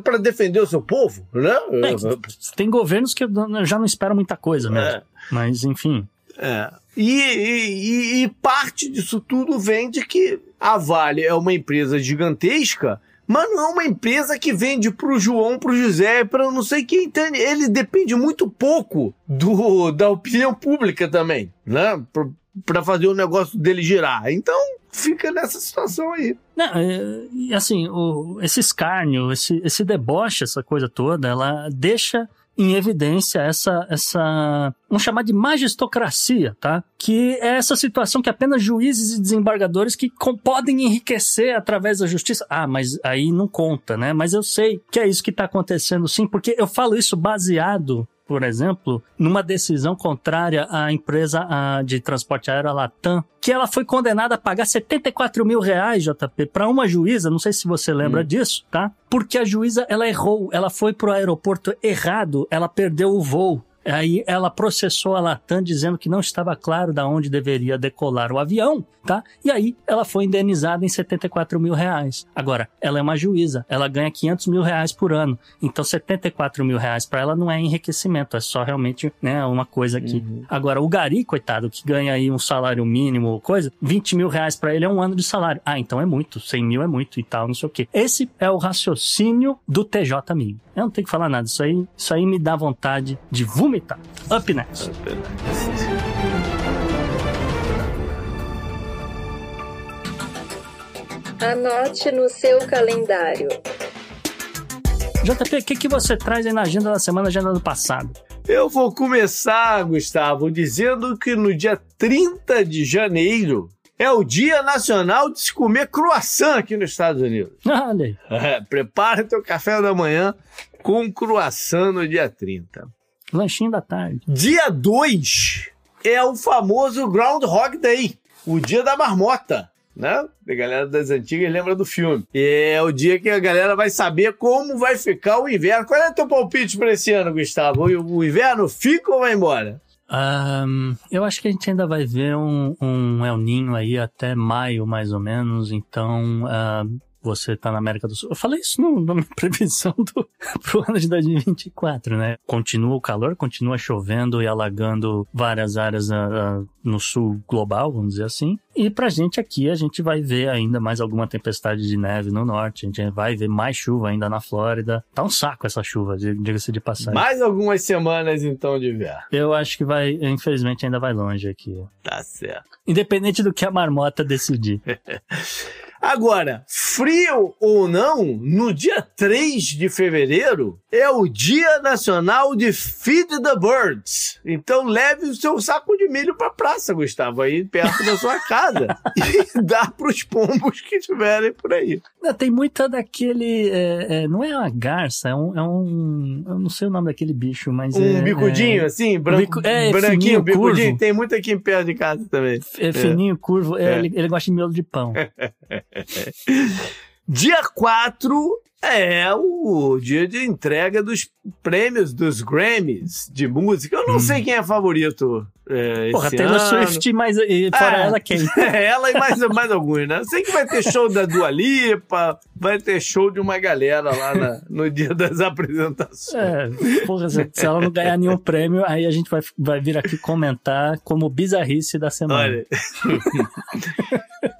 para defe defender o seu povo, né? É, tem governos que já não esperam muita coisa mesmo. Mas, enfim. É. E, e, e, parte disso tudo vem de que a Vale é uma empresa gigantesca, mas não é uma empresa que vende pro João, pro José, para não sei quem. Então ele depende muito pouco do, da opinião pública também, né? Para fazer o negócio dele girar. Então fica nessa situação aí. Não, é, assim, o, esse escárnio, esse, esse deboche, essa coisa toda, ela deixa em evidência essa, essa, vamos chamar de magistocracia, tá? Que é essa situação que apenas juízes e desembargadores que podem enriquecer através da justiça. Ah, mas aí não conta, né? Mas eu sei que é isso que está acontecendo sim, porque eu falo isso baseado por exemplo, numa decisão contrária à empresa de transporte aéreo Latam, que ela foi condenada a pagar 74 mil reais, JP, para uma juíza, não sei se você lembra hum. disso, tá? Porque a juíza, ela errou, ela foi pro aeroporto errado, ela perdeu o voo. Aí ela processou a Latam dizendo que não estava claro da onde deveria decolar o avião, tá? E aí ela foi indenizada em 74 mil reais. Agora, ela é uma juíza, ela ganha 500 mil reais por ano. Então 74 mil reais para ela não é enriquecimento, é só realmente né, uma coisa aqui. Uhum. Agora, o Gari, coitado, que ganha aí um salário mínimo, coisa, 20 mil reais para ele é um ano de salário. Ah, então é muito, 100 mil é muito e tal, não sei o quê. Esse é o raciocínio do TJ amigo. Eu não tenho que falar nada, isso aí, isso aí me dá vontade de vomitar. Up next. Up next. Anote no seu calendário. JP, o que, que você traz aí na agenda da semana, agenda do passado? Eu vou começar, Gustavo, dizendo que no dia 30 de janeiro é o Dia Nacional de se comer croissant aqui nos Estados Unidos. Olha aí. É, prepara teu café da manhã com croissant no dia 30. Lanchinho da tarde. Dia 2 é o famoso Groundhog Day, o dia da marmota. Né? A galera das antigas lembra do filme. E é o dia que a galera vai saber como vai ficar o inverno. Qual é o teu palpite para esse ano, Gustavo? O inverno fica ou vai embora? Um, eu acho que a gente ainda vai ver um, um El Ninho aí até maio, mais ou menos. Então, uh, você tá na América do Sul. Eu falei isso no, na minha previsão do, pro ano de 2024, né? Continua o calor, continua chovendo e alagando várias áreas uh, no sul global, vamos dizer assim. E pra gente aqui, a gente vai ver ainda mais alguma tempestade de neve no norte, a gente vai ver mais chuva ainda na Flórida. Tá um saco essa chuva, diga-se de passagem. Mais algumas semanas então de inverno. Eu acho que vai, infelizmente, ainda vai longe aqui. Tá certo. Independente do que a marmota decidir. Agora, frio ou não, no dia 3 de fevereiro é o Dia Nacional de Feed the Birds. Então leve o seu saco de milho pra praça, Gustavo, aí perto da sua casa. e dá pros pombos que estiverem por aí. Tem muita daquele. É, é, não é uma garça, é um, é um. Eu não sei o nome daquele bicho, mas. Um é, bicudinho, assim, branco, bico, é, branquinho, fininho, bicudinho. curvo. Tem muito aqui em perto de casa também. É fininho, curvo. é, É. Ele, ele gosta de miolo de pão. Dia 4 é o dia de entrega dos prêmios dos Grammys de música. Eu não sei quem é favorito é, Porra, Taylor. Swift, mas e fora É. ela quem? ela e mais, mais alguns, né? Sei que vai ter show da Dua Lipa, vai ter show de uma galera lá na- no dia das apresentações. É, porra, se, se ela não ganhar nenhum prêmio, aí a gente vai, vai vir aqui comentar como bizarrice da semana. Olha.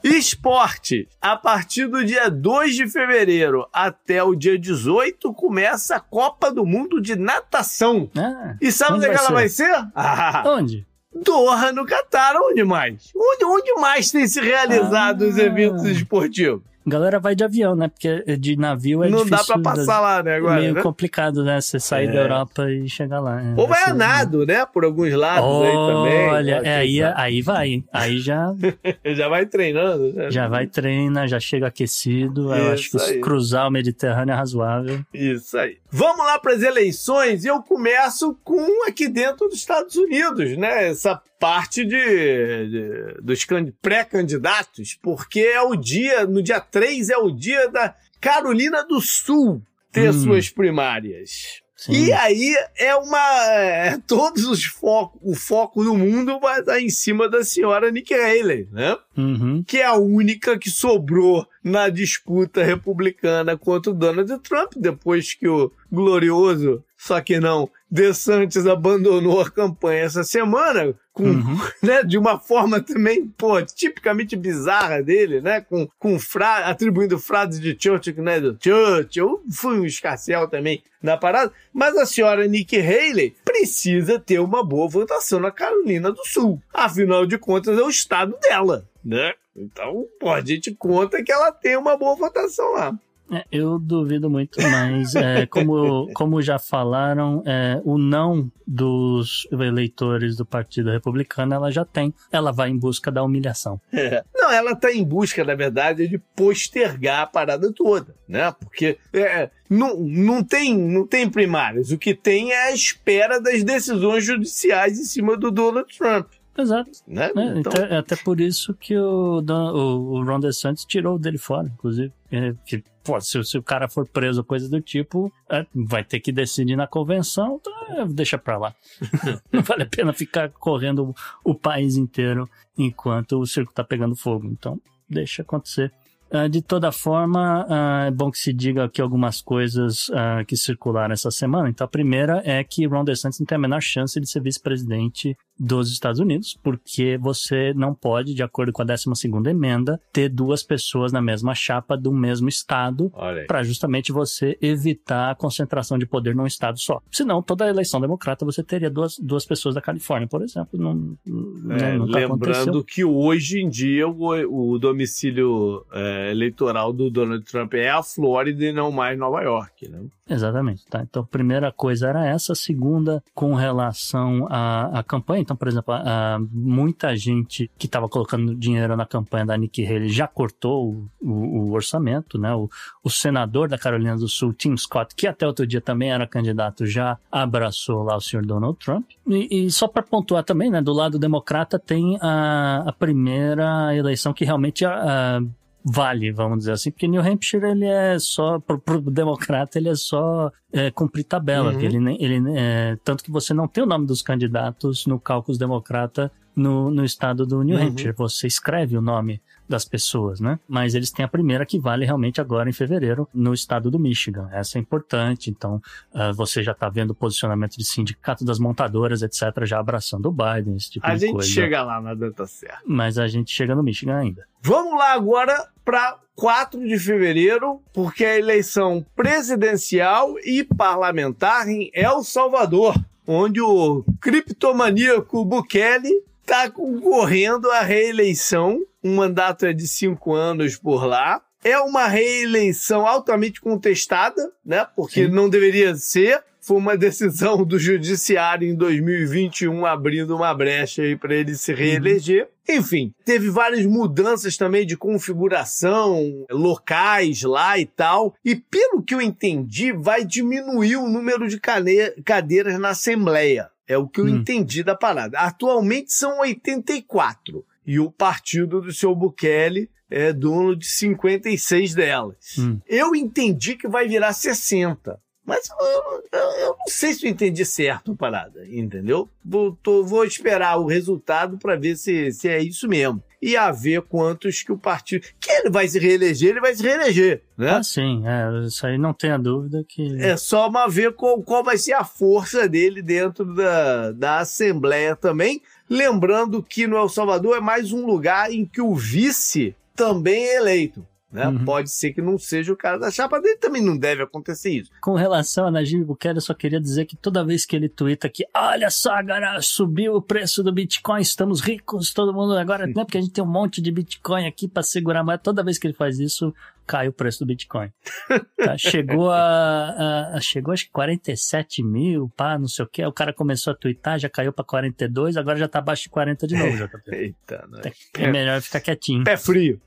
Esporte. A partir do dia 2 de fevereiro até o dia 18 começa a Copa do Mundo de Natação. Ah, E sabe Onde é que ela vai ser? Ah, onde? Doha, no Catar. Onde mais? Onde, onde mais tem se realizado Ah. os eventos esportivos? Galera vai de avião, né? Porque de navio é Não dá difícil. pra passar lá, né? Agora, meio né? complicado, né? Você sair É. da Europa e chegar lá. É, Ou vai a nado, né? Por alguns lados aí também. Olha, é, aí, quem aí vai. Aí já? Já vai treinando. né? já vai treina, já chega aquecido. Eu acho que aí. cruzar o Mediterrâneo é razoável. Isso aí. Vamos lá para as eleições e eu começo com aqui dentro dos Estados Unidos, né? Essa parte de, de- dos can- pré-candidatos, porque é o dia, no dia 3 é o dia da Carolina do Sul ter Hum. suas primárias. Sim. E aí é uma. É, todos os focos, o foco do mundo vai estar em cima da senhora Nikki Haley, né? Uhum. que é a única que sobrou na disputa republicana contra o Donald Trump, depois que o glorioso, só que não, DeSantis abandonou a campanha essa semana, com, Uhum. né, de uma forma também, pô, tipicamente bizarra dele, né, com, com fra atribuindo frases de Churchill, né, do Churchill, fui um escarcel também na parada, mas a senhora Nikki Haley precisa ter uma boa votação na Carolina do Sul, afinal de contas é o estado dela, né? Então, pô, a gente conta que ela tem uma boa votação lá. É, eu duvido muito, mas é, como, como já falaram, é, o não dos eleitores do Partido Republicano ela já tem. Ela vai em busca da humilhação. Não, ela está em busca, na verdade, de postergar a parada toda, né? Porque é, não, não, tem, não tem primárias. O que tem é a espera das decisões judiciais em cima do Donald Trump, Exato. né? né? Então, Então, é até por isso que o, Dan- o, o Ron DeSantis tirou dele fora, inclusive. É, que, pô, se, se o cara for preso, coisa do tipo, é, vai ter que decidir na convenção, então, é, deixa pra lá. Não vale a pena ficar correndo o, o país inteiro enquanto o circo tá pegando fogo. Então, deixa acontecer. Ah, de toda forma, ah, é bom que se diga aqui algumas coisas ah, que circularam essa semana. Então, a primeira é que Ron DeSantis não tem a menor chance de ser vice-presidente dos Estados Unidos, porque você não pode, de acordo com a 12ª emenda, ter duas pessoas na mesma chapa do mesmo estado para justamente você evitar a concentração de poder num estado só. Senão, toda eleição democrata você teria duas, duas pessoas da Califórnia, por exemplo. Não, né, É, aconteceu. lembrando que hoje em dia o, o domicílio é, eleitoral do Donald Trump é a Flórida e não mais Nova York, né? Exatamente, tá? Então, a primeira coisa era essa. A segunda, com relação à, à campanha. Então, por exemplo, a- muita gente que estava colocando dinheiro na campanha da Nikki Haley já cortou o, o- o orçamento, né? O, o senador da Carolina do Sul, Tim Scott, que até outro dia também era candidato, já abraçou lá o senhor Donald Trump. E, e só para pontuar também, né? Do lado democrata tem a, a primeira eleição que realmente a vale, vamos dizer assim, porque New Hampshire ele é só, pro, pro democrata, ele é só é, cumprir tabela, Uhum. ele, ele é, tanto que você não tem o nome dos candidatos no cálculo democrata no, no estado do New Uhum. Hampshire. Você escreve o nome das pessoas, né? Mas eles têm a primeira que vale realmente agora em fevereiro no estado do Michigan. Essa é importante. Então, ah, você já está vendo o posicionamento de sindicato das montadoras, etc., já abraçando o Biden, esse tipo A de gente coisa. chega lá na data certa. Mas a gente chega no Michigan ainda. Vamos lá agora para 4 de fevereiro, porque é a eleição presidencial e parlamentar em El Salvador, onde o criptomaníaco Bukele está concorrendo à reeleição. O mandato é de cinco anos por lá. É uma reeleição altamente contestada, né? Porque Sim. não deveria ser. Foi uma decisão do judiciário em 2021 abrindo uma brecha aí para ele se reeleger. Enfim, teve várias mudanças também de configuração locais lá e tal. E pelo que eu entendi, vai diminuir o número de cadeiras na Assembleia. É o que eu Hum. entendi da parada. Atualmente são 84. E o partido do seu Bukele é dono de 56 delas. Hum. Eu entendi que vai virar 60. Mas eu, eu- eu não sei se eu entendi certo a parada, entendeu? Vou, tô- vou esperar o resultado para ver se, se é isso mesmo. E a ver quantos que o partido. Que ele vai se reeleger, ele vai se reeleger, né? Ah, sim, é, isso aí não tenha dúvida que. É só uma ver qual, qual vai ser a força dele dentro da, da Assembleia também. Lembrando que no El Salvador é mais um lugar em que o vice também é eleito. Né? Uhum. Pode ser que não seja o cara da chapa dele, também não deve acontecer isso. Com relação a Najib Bukele, eu só queria dizer que toda vez que ele twitta que, olha só, agora subiu o preço do Bitcoin, estamos ricos, todo mundo agora, né? Porque a gente tem um monte de Bitcoin aqui para segurar moeda. Toda vez que ele faz isso, cai o preço do Bitcoin. Tá? Chegou a, a- Chegou acho que 47 mil, pá, não sei o que. O cara começou a twittar, já caiu para 42, agora já tá abaixo de 40 de novo, JP. Eita, né? É melhor ficar quietinho. Pé frio.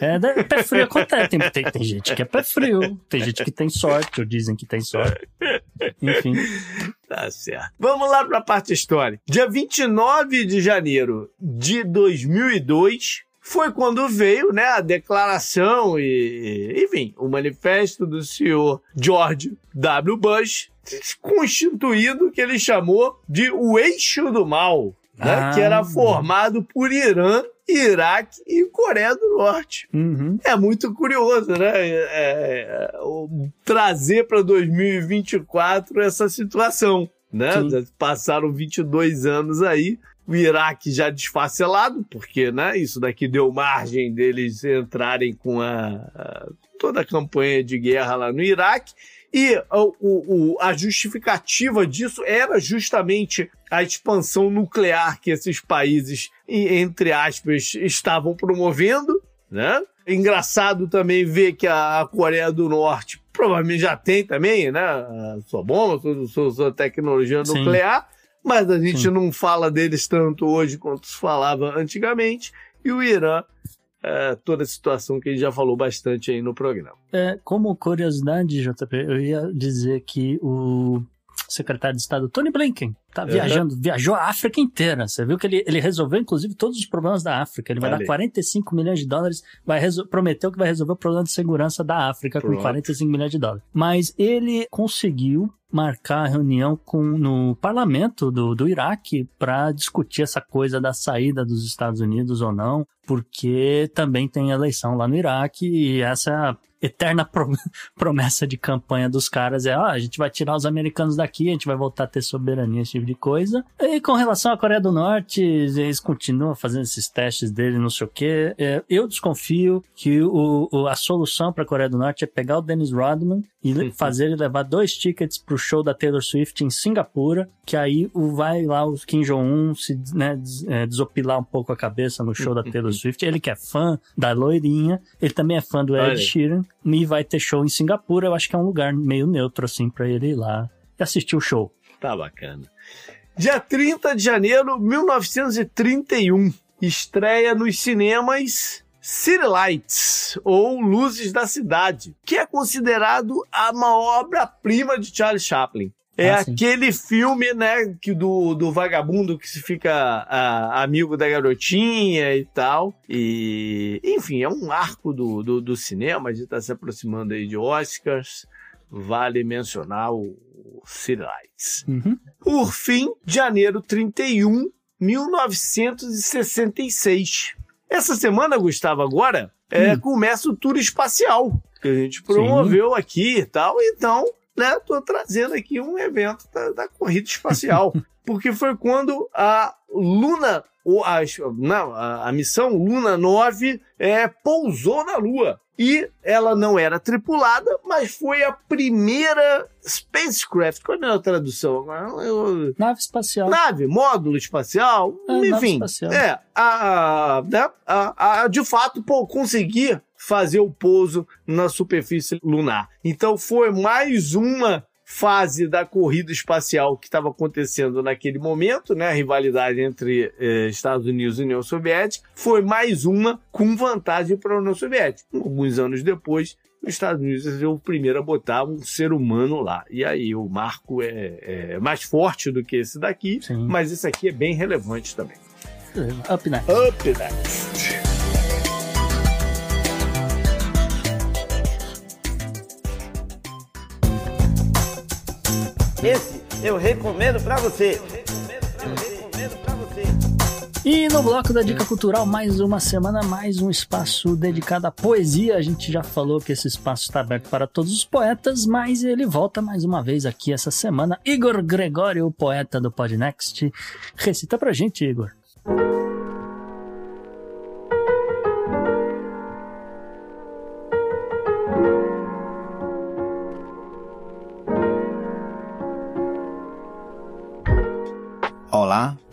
É, né, pé frio acontece. Tem, tem, tem gente que é pé frio, tem gente que tem sorte, ou dizem que tem sorte. Enfim. Tá certo. Vamos lá para a parte histórica. Dia 29 de janeiro de 2002 foi quando veio né, a declaração e, enfim, o manifesto do senhor George W. Bush, constituindo o que ele chamou de o eixo do mal, né, Ah. que era formado por Irã, Iraque e Coreia do Norte. Uhum. É muito curioso, né? É, é, trazer para 2024 essa situação, né? Sim. Passaram 22 anos aí, o Iraque já desfacelado, porque, né? Isso daqui deu margem deles entrarem com a, a- toda a campanha de guerra lá no Iraque. E o- o- a justificativa disso era justamente a expansão nuclear que esses países, entre aspas, estavam promovendo, né? Engraçado também ver que a Coreia do Norte provavelmente já tem também, né? A sua bomba, sua, sua- sua tecnologia Sim. nuclear, mas a gente Sim. não fala deles tanto hoje quanto se falava antigamente. E o Irã, é, toda a situação que a gente já falou bastante aí no programa. É, como curiosidade, JP, eu ia dizer que o secretário de Estado Tony Blinken tá Uhum. viajando, viajou a África inteira. Você viu que ele, ele resolveu, inclusive, todos os problemas da África. Ele vai Olha dar aí. 45 milhões de dólares, vai prometeu que vai resolver o problema de segurança da África Pronto. com 45 milhões de dólares. Mas ele conseguiu marcar a reunião com, no parlamento do, do Iraque para discutir essa coisa da saída dos Estados Unidos ou não, porque também tem eleição lá no Iraque e essa é eterna pro- promessa de campanha dos caras é, ó, a gente vai tirar os americanos daqui, a gente vai voltar a ter soberania, esse tipo de coisa. E com relação à Coreia do Norte, eles continuam fazendo esses testes dele, não sei o quê. É, eu desconfio que o, o- a solução para a Coreia do Norte é pegar o Dennis Rodman e Uhum. fazer ele levar dois tickets pro show da Taylor Swift em Singapura, que aí o vai lá o Kim Jong-un se né, des- é, desopilar um pouco a cabeça no show da Taylor Swift. Ele que é fã da loirinha, ele também é fã do Olha Ed aí. Sheeran e vai ter show em Singapura. Eu acho que é um lugar meio neutro assim para ele ir lá e assistir o show. Tá bacana. Dia 30 de janeiro de 1931. Estreia nos cinemas City Lights, ou Luzes da Cidade, que é considerado a maior obra-prima de Charlie Chaplin. É Ah, aquele filme, né, que do, do vagabundo que se fica ah, amigo da garotinha e tal. E, enfim, é um arco do, do, do cinema. A gente está se aproximando aí de Oscars. Vale mencionar o Lights. Uhum. Por fim, janeiro 31, 1966. Essa semana, Gustavo, agora é, hum. começa o tour espacial que a gente promoveu Sim. aqui e tal. Então, né, tô trazendo aqui um evento da, da corrida espacial. porque foi quando a Luna, ou a, não, a, a missão Luna 9 é, pousou na Lua. E ela não era tripulada, mas foi a primeira spacecraft. Qual é a tradução? Eu... Nave espacial. Nave, módulo espacial. É, enfim, espacial. é, a, né, a, a, de fato, pô, conseguir fazer o pouso na superfície lunar. Então foi mais uma fase da corrida espacial que estava acontecendo naquele momento, né, a rivalidade entre eh, Estados Unidos e União Soviética, foi mais uma com vantagem para a União Soviética. Alguns anos depois, os Estados Unidos o primeiro a botar um ser humano lá. E aí o marco é, é mais forte do que esse daqui, Sim. mas esse aqui é bem relevante também. Up next. Up next. Esse eu recomendo para você. E no bloco da Dica Cultural, mais uma semana, mais um espaço dedicado à poesia. A gente já falou que esse espaço está aberto para todos os poetas, mas ele volta mais uma vez aqui essa semana. Igor Gregório, poeta do Podnext, recita pra gente, Igor.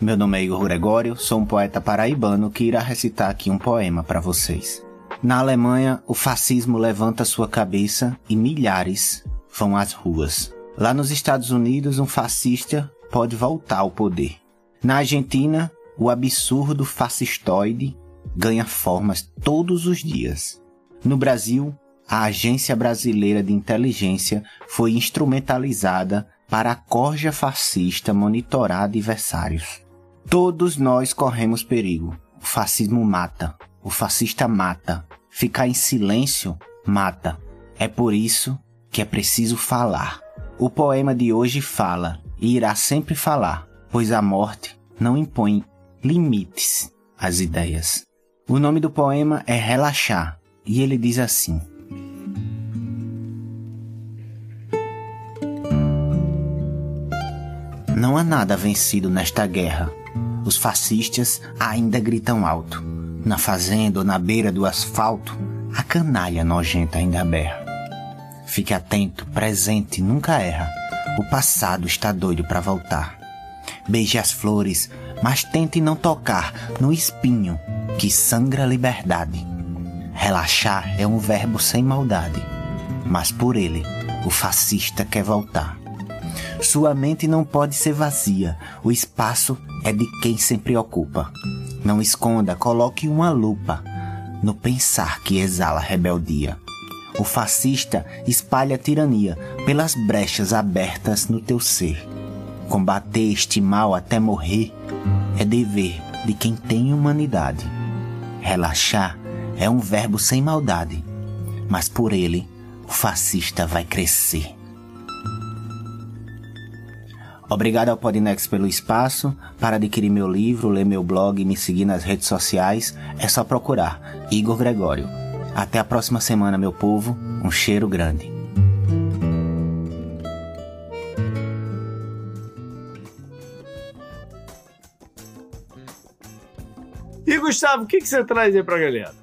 Meu nome é Igor Gregório, sou um poeta paraibano que irá recitar aqui um poema para vocês. Na Alemanha, o fascismo levanta sua cabeça e milhares vão às ruas. Lá nos Estados Unidos, um fascista pode voltar ao poder. Na Argentina, o absurdo fascistoide ganha formas todos os dias. No Brasil, a Agência Brasileira de Inteligência foi instrumentalizada para a corja fascista monitorar adversários. Todos nós corremos perigo. O fascismo mata. O fascista mata. Ficar em silêncio mata. É por isso que é preciso falar. O poema de hoje fala e irá sempre falar, pois a morte não impõe limites às ideias. O nome do poema é Relaxar e ele diz assim: Não há nada vencido nesta guerra. Os fascistas ainda gritam alto. Na fazenda ou na beira do asfalto, a canalha nojenta ainda berra. Fique atento, presente nunca erra. O passado está doido para voltar. Beije as flores, mas tente não tocar no espinho que sangra a liberdade. Relaxar é um verbo sem maldade, mas por ele o fascista quer voltar. Sua mente não pode ser vazia. O espaço é de quem sempre ocupa. Não esconda, coloque uma lupa no pensar que exala rebeldia. O fascista espalha tirania pelas brechas abertas no teu ser. Combater este mal até morrer é dever de quem tem humanidade. Relaxar é um verbo sem maldade, mas por ele o fascista vai crescer. Obrigado ao Podnex pelo espaço. Para adquirir meu livro, ler meu blog e me seguir nas redes sociais, é só procurar Igor Gregório. Até a próxima semana, meu povo. Um cheiro grande. E Gustavo, o que, que você traz aí pra galera?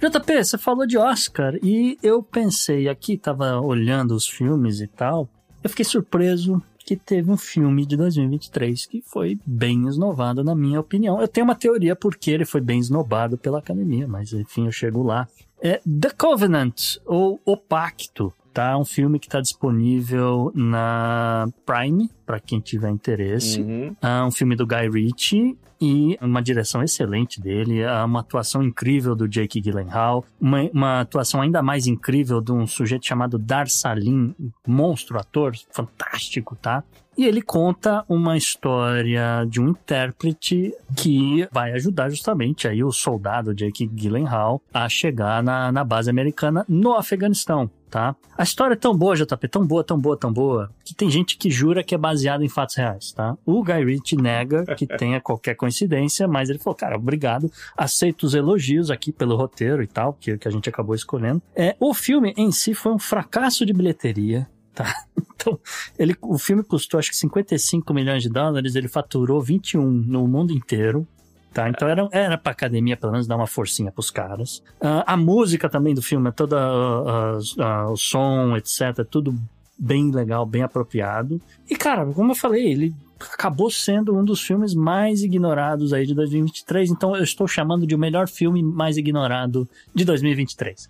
JP, você falou de Oscar e eu pensei aqui, tava olhando os filmes e tal, eu fiquei surpreso que teve um filme de 2023 que foi bem esnovado, na minha opinião. Eu tenho uma teoria porque ele foi bem esnobado pela academia, mas enfim, eu chego lá. É The Covenant, ou O Pacto, tá? Um filme que está disponível na Prime, para quem tiver interesse. Uhum. É um filme do Guy Ritchie e uma direção excelente dele, uma atuação incrível do Jake Gyllenhaal, uma, uma atuação ainda mais incrível de um sujeito chamado Dar Salim, monstro ator, fantástico, tá? E ele conta uma história de um intérprete que vai ajudar justamente aí o soldado Jake Gyllenhaal a chegar na, na base americana no Afeganistão tá? A história é tão boa, JP, tão boa, tão boa, tão boa, que tem gente que jura que é baseada em fatos reais, tá? O Guy Ritchie nega que tenha qualquer coincidência, mas ele falou, cara, obrigado, aceito os elogios aqui pelo roteiro e tal, que, que a gente acabou escolhendo. É, o filme em si foi um fracasso de bilheteria, tá? Então, ele, o filme custou acho que 55 milhões de dólares, ele faturou 21 no mundo inteiro, Tá, então era, era pra academia, pelo menos, dar uma forcinha pros caras. Uh, a música também do filme, toda uh, uh, o som, etc., tudo bem legal, bem apropriado. E, cara, como eu falei, ele acabou sendo um dos filmes mais ignorados aí de 2023. Então eu estou chamando de o melhor filme mais ignorado de 2023.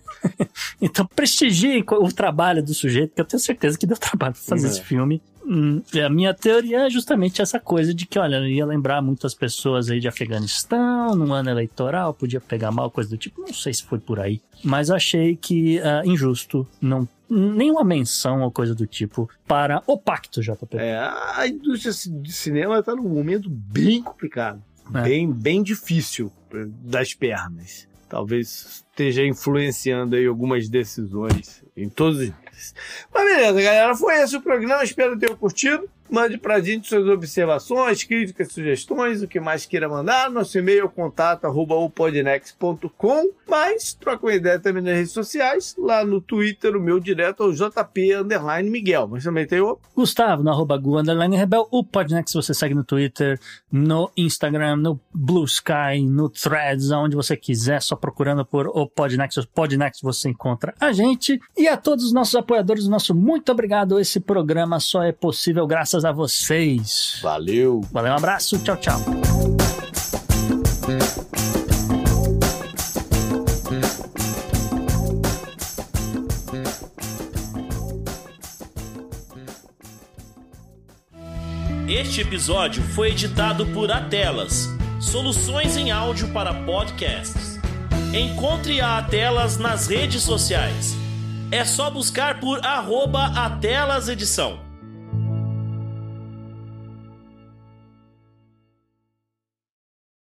então prestigiem o trabalho do sujeito, que eu tenho certeza que deu trabalho pra fazer é. esse filme. Hum, a minha teoria é justamente essa coisa de que, olha, ia lembrar muitas pessoas aí de Afeganistão, num ano eleitoral, podia pegar mal, coisa do tipo. Não sei se foi por aí. Mas eu achei que uh, injusto não nenhuma menção ou coisa do tipo para o pacto, JP. É, a indústria de cinema está num momento bem complicado, é. bem, bem difícil das pernas. Talvez esteja influenciando aí algumas decisões em todos os. Mas beleza, galera, foi esse o programa. Espero ter curtido. Mande pra gente suas observações, críticas, sugestões, o que mais queira mandar. Nosso e-mail é contato arroba opodnex.com. Mas troca uma ideia também nas redes sociais. Lá no Twitter, o meu direto é o JP Underline Miguel. Mas também tem o Gustavo, no arroba Gu Underline Rebel. O Podnex você segue no Twitter, no Instagram, no Blue Sky, no Threads, aonde você quiser, só procurando por o Podnex. O Podnex você encontra a gente. E a todos os nossos apoiadores, nosso muito obrigado. Esse programa só é possível graças graças a vocês. Valeu. Valeu, um abraço. Tchau, tchau. Este episódio foi editado por Atelas, soluções em áudio para podcasts. Encontre a Atelas nas redes sociais. É só buscar por arroba Atelas Edição.